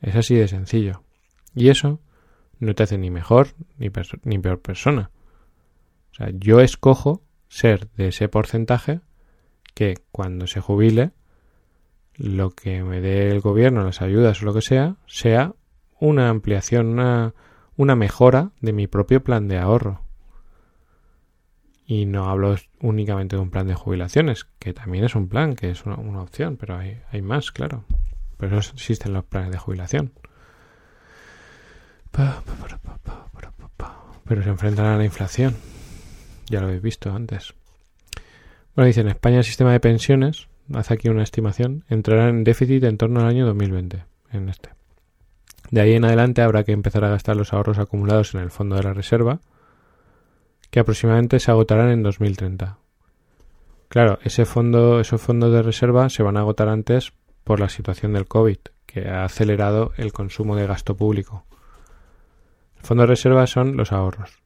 Es así de sencillo. Y eso no te hace ni mejor ni, peor persona. O sea, yo escojo ser de ese porcentaje que cuando se jubile, lo que me dé el gobierno, las ayudas o lo que sea, sea una ampliación, una, una mejora de mi propio plan de ahorro. Y no hablo únicamente de un plan de jubilaciones, que también es un plan, que es una, opción, pero hay, hay, más, claro. Pero existen los planes de jubilación. Pero se enfrentan a la inflación. Ya lo habéis visto antes. Bueno, dice, en España el sistema de pensiones, hace aquí una estimación, entrará en déficit en torno al año 2020, en este. De ahí en adelante habrá que empezar a gastar los ahorros acumulados en el fondo de la reserva, que aproximadamente se agotarán en 2030. Claro, ese fondo, esos fondos de reserva se van a agotar antes por la situación del COVID, que ha acelerado el consumo de gasto público. El fondo de reserva son los ahorros.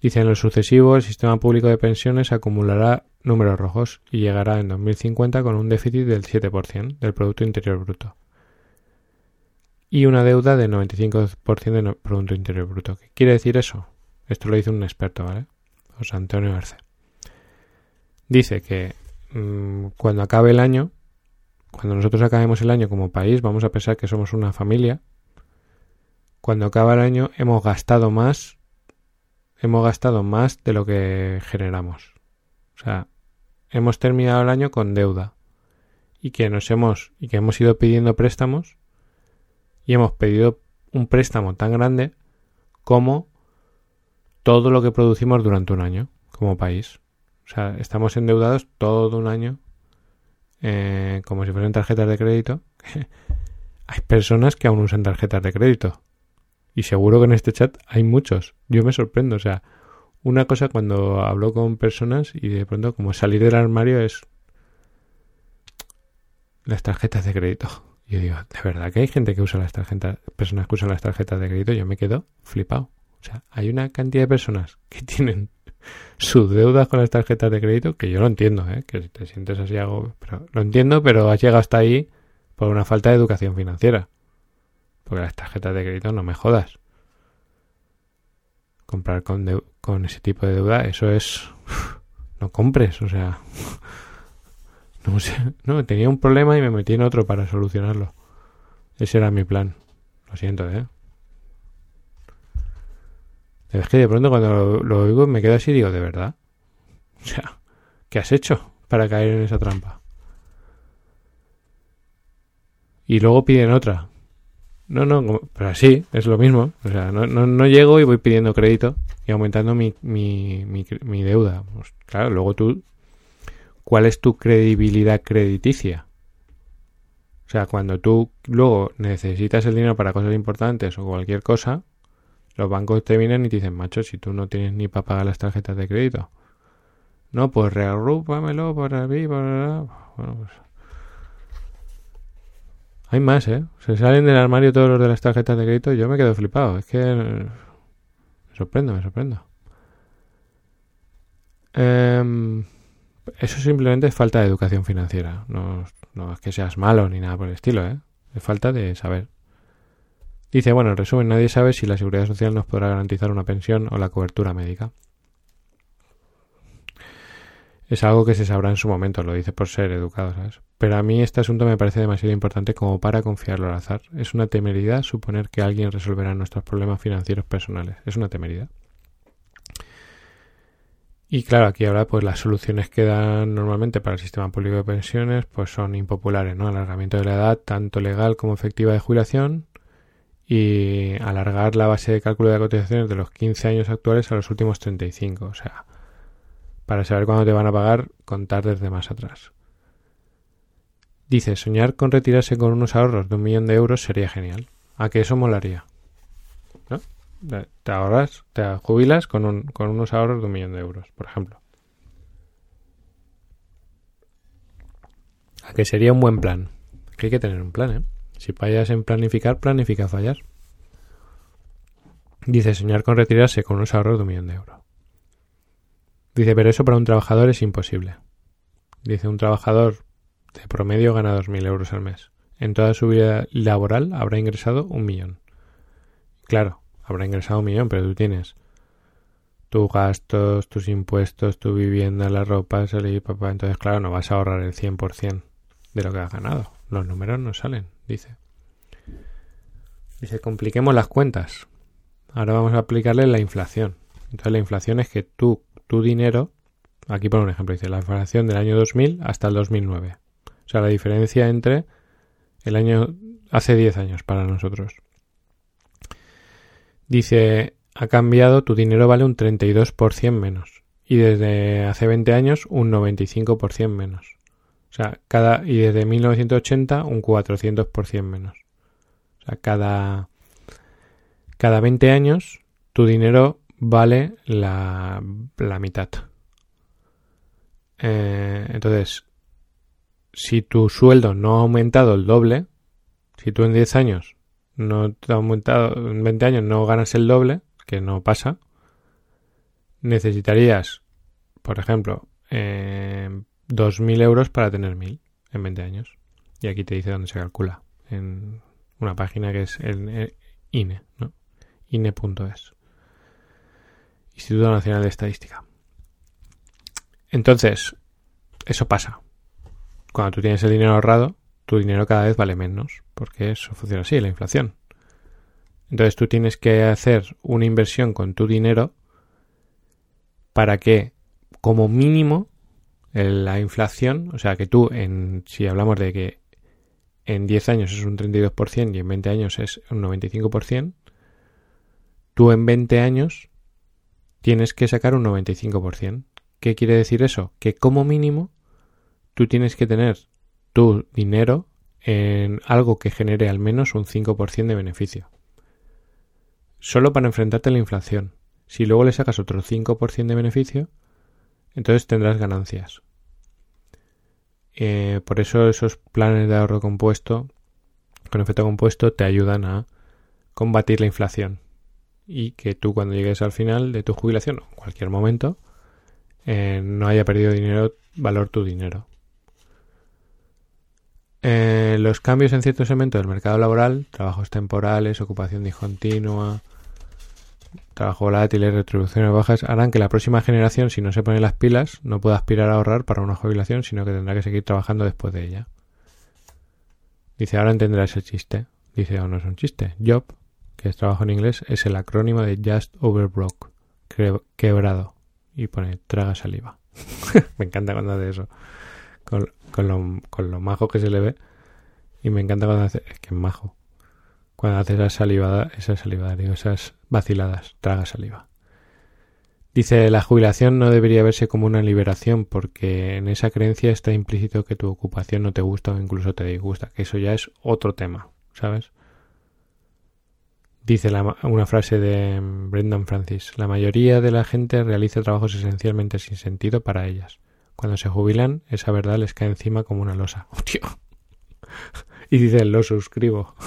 Dice en lo sucesivo, el sistema público de pensiones acumulará números rojos y llegará en 2050 con un déficit del 7% del Producto Interior Bruto y una deuda del 95% del Producto Interior Bruto. ¿Qué quiere decir eso? Esto lo dice un experto, ¿vale? José Antonio Arce. Dice que mmm, cuando acabe el año, cuando nosotros acabemos el año como país, vamos a pensar que somos una familia. Cuando acaba el año hemos gastado más, hemos gastado más de lo que generamos. O sea, hemos terminado el año con deuda y que nos hemos y que hemos ido pidiendo préstamos y hemos pedido un préstamo tan grande como todo lo que producimos durante un año como país. O sea, estamos endeudados todo un año eh, como si fueran tarjetas de crédito. *laughs* hay personas que aún usan tarjetas de crédito. Y seguro que en este chat hay muchos. Yo me sorprendo. O sea, una cosa cuando hablo con personas y de pronto como salir del armario es las tarjetas de crédito. Yo digo, de verdad que hay gente que usa las tarjetas, personas que usan las tarjetas de crédito, yo me quedo flipado. O sea, hay una cantidad de personas que *laughs* tienen sus deudas con las tarjetas de crédito que yo lo entiendo, ¿eh? que te sientes así algo, pero lo entiendo, pero has llegado hasta ahí por una falta de educación financiera. Porque las tarjetas de crédito no me jodas. Comprar con, con ese tipo de deuda, eso es... no compres, o sea... *laughs* No sé, no, tenía un problema y me metí en otro para solucionarlo. Ese era mi plan. Lo siento, ¿eh? Es que de pronto cuando lo, oigo me quedo así y digo, ¿de verdad? O sea, ¿qué has hecho para caer en esa trampa? Y luego piden otra. No, no, pero así, es lo mismo. O sea, no, no, no llego y voy pidiendo crédito y aumentando mi, mi, mi, deuda. Pues, claro, luego tú ¿cuál es tu credibilidad crediticia? O sea, cuando tú luego necesitas el dinero para cosas importantes o cualquier cosa, los bancos te vienen y te dicen, macho, si tú no tienes ni para pagar las tarjetas de crédito. No, pues reagrúpamelo por aquí, por allá. Bueno, pues... Hay más, ¿eh? Se salen del armario todos los de las tarjetas de crédito y yo me quedo flipado. Es que... Me sorprendo, me sorprendo. Eh... Eso simplemente es falta de educación financiera. No, no es que seas malo ni nada por el estilo, ¿eh? Es falta de saber. Dice, bueno, en resumen, nadie sabe si la seguridad social nos podrá garantizar una pensión o la cobertura médica. Es algo que se sabrá en su momento, lo dice por ser educado, ¿sabes? Pero a mí este asunto me parece demasiado importante como para confiarlo al azar. Es una temeridad suponer que alguien resolverá nuestros problemas financieros personales. Es una temeridad. Y claro, aquí ahora pues las soluciones que dan normalmente para el sistema público de pensiones pues son impopulares, ¿no? Alargamiento de la edad tanto legal como efectiva de jubilación y alargar la base de cálculo de cotizaciones de los 15 años actuales a los últimos 35, o sea, para saber cuándo te van a pagar, contar desde más atrás. Dice, soñar con retirarse con unos ahorros de un millón de euros sería genial. ¿A qué eso molaría? te ahorras, te jubilas con, un, con unos ahorros de un millón de euros, por ejemplo. A que sería un buen plan. Que hay que tener un plan, ¿eh? Si fallas en planificar, planifica fallar. Dice soñar con retirarse con unos ahorros de un millón de euros. Dice, pero eso para un trabajador es imposible. Dice, un trabajador de promedio gana 2.000 euros al mes. En toda su vida laboral habrá ingresado un millón. Claro, habrá ingresado un millón, pero tú tienes tus gastos, tus impuestos, tu vivienda, la ropa, salir, papá. Entonces, claro, no vas a ahorrar el 100% de lo que has ganado. Los números no salen, dice. Dice, compliquemos las cuentas. Ahora vamos a aplicarle la inflación. Entonces, la inflación es que tú, tu dinero, aquí por un ejemplo, dice la inflación del año 2000 hasta el 2009. O sea, la diferencia entre el año hace 10 años para nosotros. Dice, ha cambiado, tu dinero vale un 32% menos. Y desde hace 20 años un 95% menos. O sea, cada, y desde 1980 un 400% menos. O sea, cada, cada 20 años tu dinero vale la, la mitad. Eh, entonces, si tu sueldo no ha aumentado el doble, si tú en 10 años no te ha aumentado, en 20 años no ganas el doble, que no pasa, necesitarías, por ejemplo, eh, 2.000 euros para tener 1.000 en 20 años. Y aquí te dice dónde se calcula. En una página que es el, INE, ¿no? INE.es. Instituto Nacional de Estadística. Entonces, eso pasa. Cuando tú tienes el dinero ahorrado, tu dinero cada vez vale menos, porque eso funciona así, la inflación. Entonces tú tienes que hacer una inversión con tu dinero para que, como mínimo, la inflación, o sea que tú, en, si hablamos de que en 10 años es un 32% y en 20 años es un 95%, tú en 20 años tienes que sacar un 95%. ¿Qué quiere decir eso? Que como mínimo tú tienes que tener tu dinero en algo que genere al menos un 5% de beneficio. Solo para enfrentarte a la inflación. Si luego le sacas otro 5% de beneficio, entonces tendrás ganancias. Eh, por eso esos planes de ahorro compuesto, con efecto compuesto, te ayudan a combatir la inflación y que tú cuando llegues al final de tu jubilación o en cualquier momento eh, no haya perdido dinero, valor tu dinero. Eh, los cambios en ciertos elementos del mercado laboral, trabajos temporales, ocupación discontinua, trabajo volátil y retribuciones bajas harán que la próxima generación, si no se pone las pilas, no pueda aspirar a ahorrar para una jubilación, sino que tendrá que seguir trabajando después de ella. Dice, ahora entenderá ese chiste. Dice, oh, no es un chiste. Job, que es trabajo en inglés, es el acrónimo de Just Over Broke, quebrado. Y pone, traga saliva. *laughs* me encanta cuando hace eso. Con, con, lo, con lo majo que se le ve. Y me encanta cuando hace, es que es majo cuando haces esa salivada, esa salivada, digo, esas vaciladas, traga saliva. Dice, la jubilación no debería verse como una liberación porque en esa creencia está implícito que tu ocupación no te gusta o incluso te disgusta, que eso ya es otro tema, ¿sabes? Dice una frase de Brendan Francis, la mayoría de la gente realiza trabajos esencialmente sin sentido para ellas. Cuando se jubilan, esa verdad les cae encima como una losa. *laughs* y dice, lo suscribo. *laughs*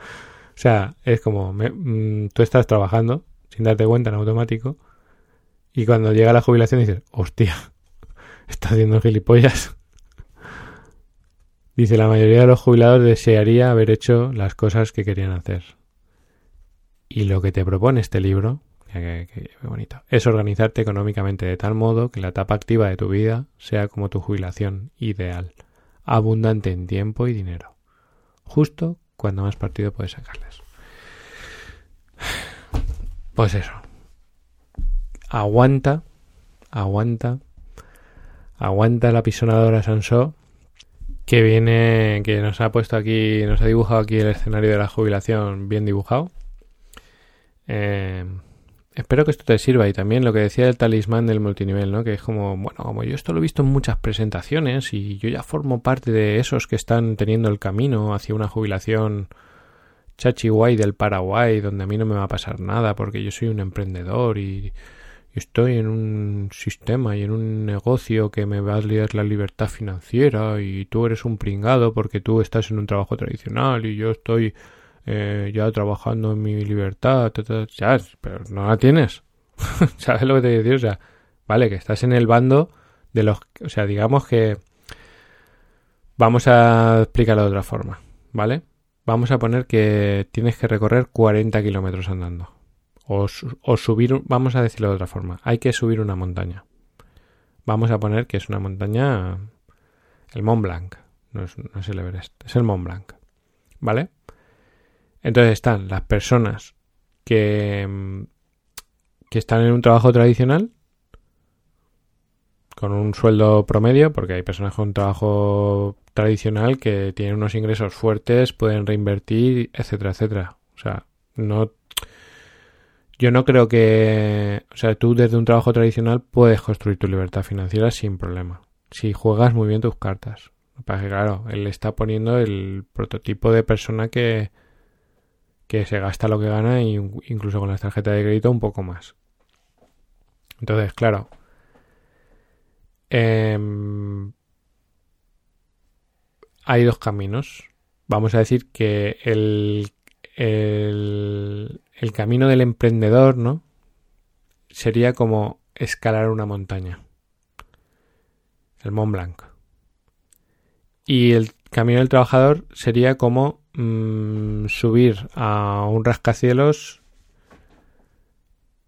O sea, es como mm, tú estás trabajando sin darte cuenta en automático y cuando llega la jubilación dices, hostia, *laughs* está haciendo gilipollas. Dice, la mayoría de los jubilados desearía haber hecho las cosas que querían hacer. Y lo que te propone este libro, que, bonito, es organizarte económicamente de tal modo que la etapa activa de tu vida sea como tu jubilación ideal, abundante en tiempo y dinero, justo cuando más partido puedes sacarles. Pues eso. Aguanta, aguanta, aguanta la pisonadora Sansó que viene, que nos ha puesto aquí, nos ha dibujado aquí el escenario de la jubilación bien dibujado. Eh, espero que esto te sirva y también lo que decía el talismán del multinivel, ¿no? Que es como, bueno, como yo esto lo he visto en muchas presentaciones y yo ya formo parte de esos que están teniendo el camino hacia una jubilación chachi guay del Paraguay, donde a mí no me va a pasar nada porque yo soy un emprendedor y, estoy en un sistema y en un negocio que me va a dar la libertad financiera y tú eres un pringado porque tú estás en un trabajo tradicional y yo estoy eh, ya trabajando en mi libertad, pero no la tienes. *laughs* ¿Sabes lo que te digo? O sea, vale, que estás en el bando de los... O sea, digamos que... Vamos a explicarlo de otra forma, ¿vale? Vamos a poner que tienes que recorrer 40 kilómetros andando. O, subir, vamos a decirlo de otra forma, hay que subir una montaña. Vamos a poner que es una montaña, el Mont Blanc, no es, no es el es el Mont Blanc. ¿Vale? Entonces están las personas que, que están en un trabajo tradicional con un sueldo promedio, porque hay personas con un trabajo tradicional que tienen unos ingresos fuertes, pueden reinvertir, etcétera, etcétera. O sea, no yo no creo que, o sea, tú desde un trabajo tradicional puedes construir tu libertad financiera sin problema. Si juegas muy bien tus cartas. Para que, claro, él está poniendo el prototipo de persona que, que se gasta lo que gana incluso con las tarjetas de crédito un poco más. Entonces, claro, em, hay dos caminos. Vamos a decir que el, el, el camino del emprendedor, ¿no? Sería como escalar una montaña. El Mont Blanc. Y el camino del trabajador sería como mm, subir a un rascacielos,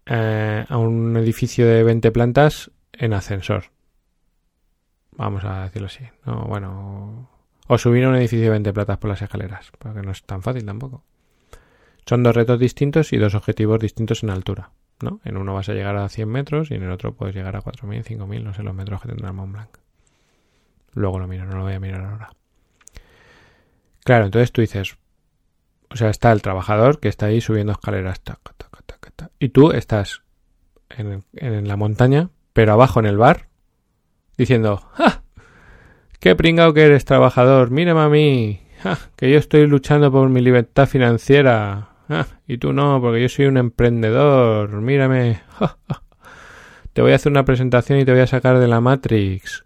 eh, a un edificio de 20 plantas en ascensor. Vamos a decirlo así. No, bueno, o subir a un edificio de 20 plantas por las escaleras, porque no es tan fácil tampoco. Son dos retos distintos y dos objetivos distintos en altura. ¿no? En uno vas a llegar a 100 metros y en el otro puedes llegar a 4.000, 5.000, no sé los metros que tendrá Mont Blanc. Luego lo miro, no lo voy a mirar ahora. Claro, entonces tú dices, o sea, está el trabajador que está ahí subiendo escaleras, y tú estás en, en, la montaña, pero abajo en el bar, diciendo, ¡ja! ¡Qué pringao que eres, trabajador! ¡Mírame a mí! ¡Ja! Que yo estoy luchando por mi libertad financiera. Ah, y tú no, porque yo soy un emprendedor. Mírame. Te voy a hacer una presentación y te voy a sacar de la Matrix.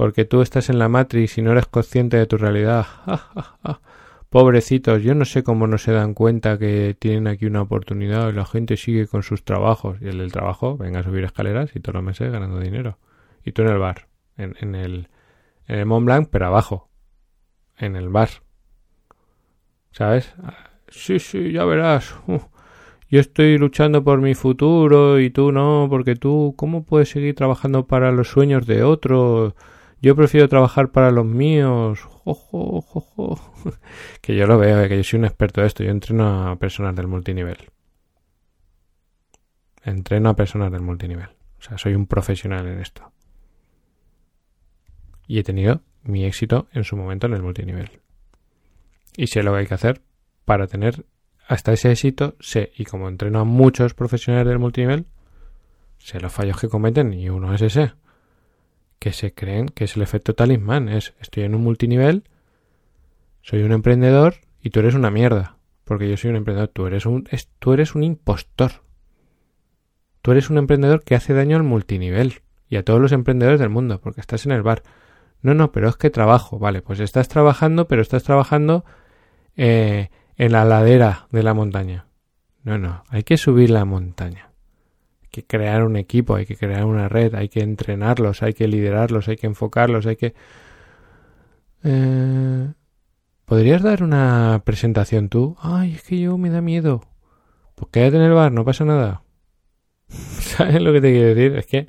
Porque tú estás en la Matrix y no eres consciente de tu realidad. *laughs* Pobrecitos, yo no sé cómo no se dan cuenta que tienen aquí una oportunidad y la gente sigue con sus trabajos. Y el del trabajo, venga a subir escaleras y todos los meses ganando dinero. Y tú en el bar, en, en el, en el Mont Blanc, pero abajo, en el bar. ¿Sabes? Sí, sí, ya verás. yo estoy luchando por mi futuro y tú no, porque tú, ¿cómo puedes seguir trabajando para los sueños de otro? Yo prefiero trabajar para los míos. *laughs* que yo lo veo, eh, que yo soy un experto de esto. Yo entreno a personas del multinivel. Entreno a personas del multinivel. O sea, soy un profesional en esto. Y he tenido mi éxito en su momento en el multinivel. Y sé lo que hay que hacer para tener hasta ese éxito, sé, y como entreno a muchos profesionales del multinivel, sé los fallos que cometen y uno es ese, que se creen que es el efecto talismán, es estoy en un multinivel, soy un emprendedor y tú eres una mierda, porque yo soy un emprendedor, tú eres un, tú eres un impostor. Tú eres un emprendedor que hace daño al multinivel y a todos los emprendedores del mundo, porque estás en el bar. No, no, pero es que trabajo, vale, pues estás trabajando, pero estás trabajando eh, en la ladera de la montaña. No, no, hay que subir la montaña. Que crear un equipo, hay que crear una red, hay que entrenarlos, hay que liderarlos, hay que enfocarlos, hay que... Eh, ¿Podrías dar una presentación tú? Ay, es que yo me da miedo. Pues quédate en el bar, no pasa nada. *laughs* ¿Sabes lo que te quiero decir? Es que...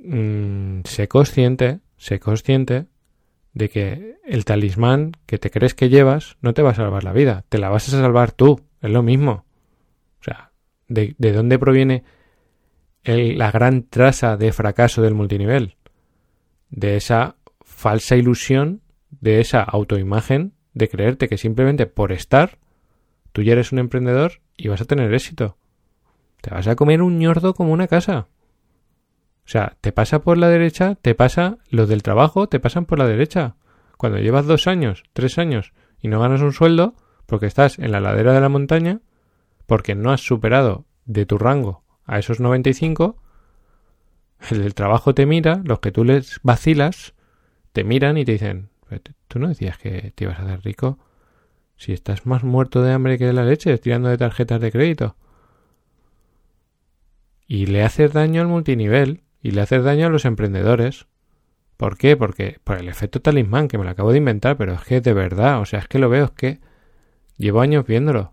Mm, sé consciente, sé consciente de que el talismán que te crees que llevas no te va a salvar la vida, te la vas a salvar tú, es lo mismo. Sea, ¿de, dónde proviene la gran traza de fracaso del multinivel? De esa falsa ilusión, de esa autoimagen, de creerte que simplemente por estar, tú ya eres un emprendedor y vas a tener éxito. Te vas a comer un ñordo como una casa. O sea, te pasa por la derecha, te pasa los del trabajo, te pasan por la derecha. Cuando llevas dos años, tres años y no ganas un sueldo, porque estás en la ladera de la montaña, porque no has superado de tu rango a esos 95, el del trabajo te mira, los que tú les vacilas, te miran y te dicen, tú no decías que te ibas a hacer rico. Si estás más muerto de hambre que de la leche, tirando de tarjetas de crédito. Y le haces daño al multinivel y le haces daño a los emprendedores. ¿Por qué? Porque por el efecto talismán, que me lo acabo de inventar, pero es que de verdad, o sea, es que lo veo, es que llevo años viéndolo.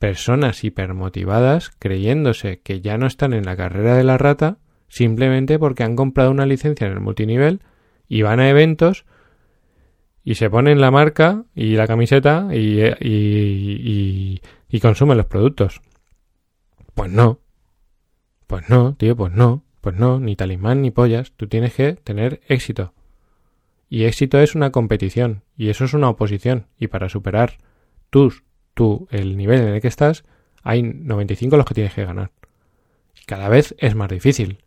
Personas hipermotivadas creyéndose que ya no están en la carrera de la rata simplemente porque han comprado una licencia en el multinivel y van a eventos y se ponen la marca y la camiseta y, y consumen los productos. Pues no. Pues no, tío, pues no. Pues no, ni talismán ni pollas, tú tienes que tener éxito. Y éxito es una competición, y eso es una oposición, y para superar tus, tú, el nivel en el que estás, Hay 95 los que tienes que ganar. Cada vez es más difícil.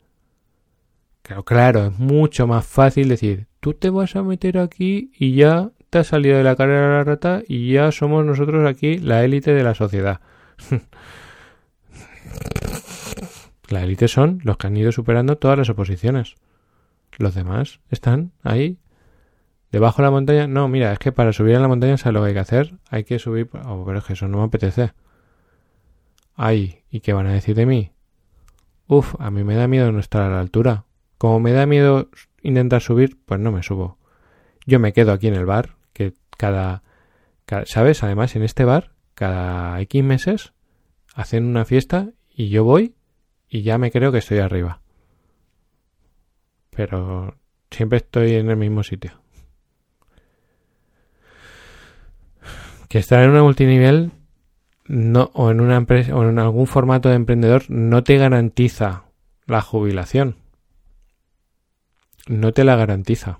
Claro, claro, es mucho más fácil decir, tú te vas a meter aquí y ya te has salido de la carrera de la rata y ya somos nosotros aquí la élite de la sociedad. *laughs* la élite son los que han ido superando todas las oposiciones. Los demás están ahí debajo de la montaña. No, mira, es que para subir a la montaña, ¿sabes lo que hay que hacer? Hay que subir. Oh, pero es que eso no me apetece. Ay, ¿y qué van a decir de mí? Uf, a mí me da miedo no estar a la altura. Como me da miedo intentar subir, pues no me subo. Yo me quedo aquí en el bar, que cada, ¿sabes? Además, en este bar, cada X meses hacen una fiesta y yo voy y ya me creo que estoy arriba. Pero siempre estoy en el mismo sitio. Que estar en una multinivel no, o en una empresa o en algún formato de emprendedor no te garantiza la jubilación. No te la garantiza.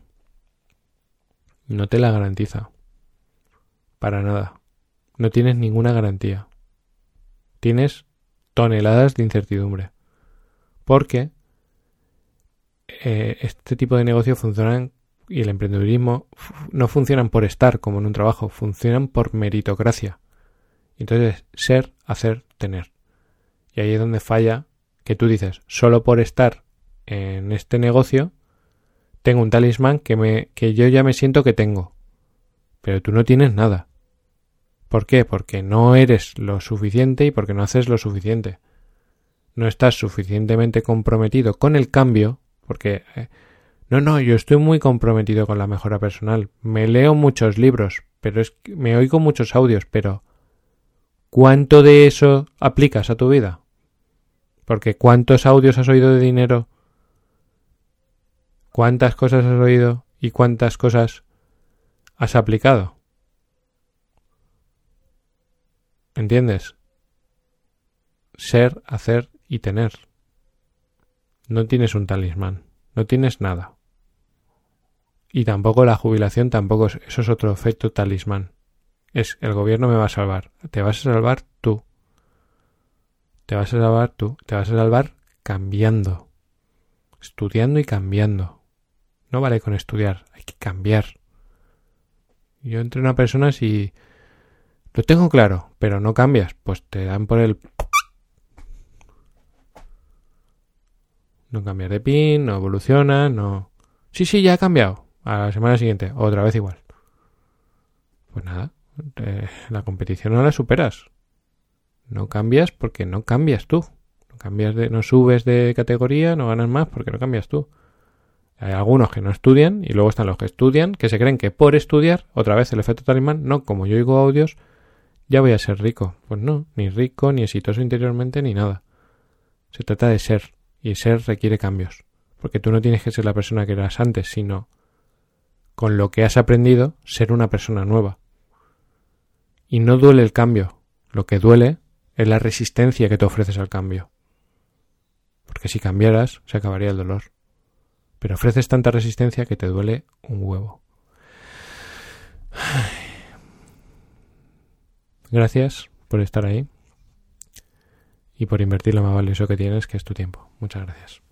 No te la garantiza. Para nada. No tienes ninguna garantía. Tienes toneladas de incertidumbre. Porque eh, este tipo de negocios funcionan y el emprendedurismo no funcionan por estar como en un trabajo, funcionan por meritocracia. Entonces, ser, hacer, tener. Y ahí es donde falla que tú dices, solo por estar en este negocio, tengo un talismán que, me, que yo ya me siento que tengo. Pero tú no tienes nada. ¿Por qué? Porque no eres lo suficiente y porque no haces lo suficiente. No estás suficientemente comprometido con el cambio, porque... Eh, no, no, yo estoy muy comprometido con la mejora personal. Me leo muchos libros, pero es que me oigo muchos audios, pero ¿Cuánto de eso aplicas a tu vida? Porque ¿cuántos audios has oído de dinero? ¿Cuántas cosas has oído y cuántas cosas has aplicado? ¿Entiendes? Ser, hacer y tener. No tienes un talismán, no tienes nada. Y tampoco la jubilación, tampoco, eso es otro efecto talismán es el gobierno me va a salvar. Te vas a salvar tú. Te vas a salvar tú. Te vas a salvar cambiando. Estudiando y cambiando. No vale con estudiar, hay que cambiar. Yo entre una persona si lo tengo claro, pero no cambias, pues te dan por el no cambias de pin, no evoluciona, no. Sí, sí, ya ha cambiado. A la semana siguiente, otra vez igual. Pues nada, eh, la competición no la superas. No cambias porque no cambias tú. No cambias no subes de categoría, no ganas más porque no cambias tú. Hay algunos que no estudian y luego están los que estudian, que se creen que por estudiar, otra vez el efecto talismán, no, como yo oigo audios, ya voy a ser rico. Pues no, ni rico, ni exitoso interiormente, ni nada. Se trata de ser, y ser requiere cambios. Porque tú no tienes que ser la persona que eras antes, sino con lo que has aprendido, ser una persona nueva. Y no duele el cambio, lo que duele es la resistencia que te ofreces al cambio. Porque si cambiaras, se acabaría el dolor. Pero ofreces tanta resistencia que te duele un huevo. *sighs* Gracias por estar ahí y por invertir lo más valioso que tienes, que es tu tiempo. Muchas gracias.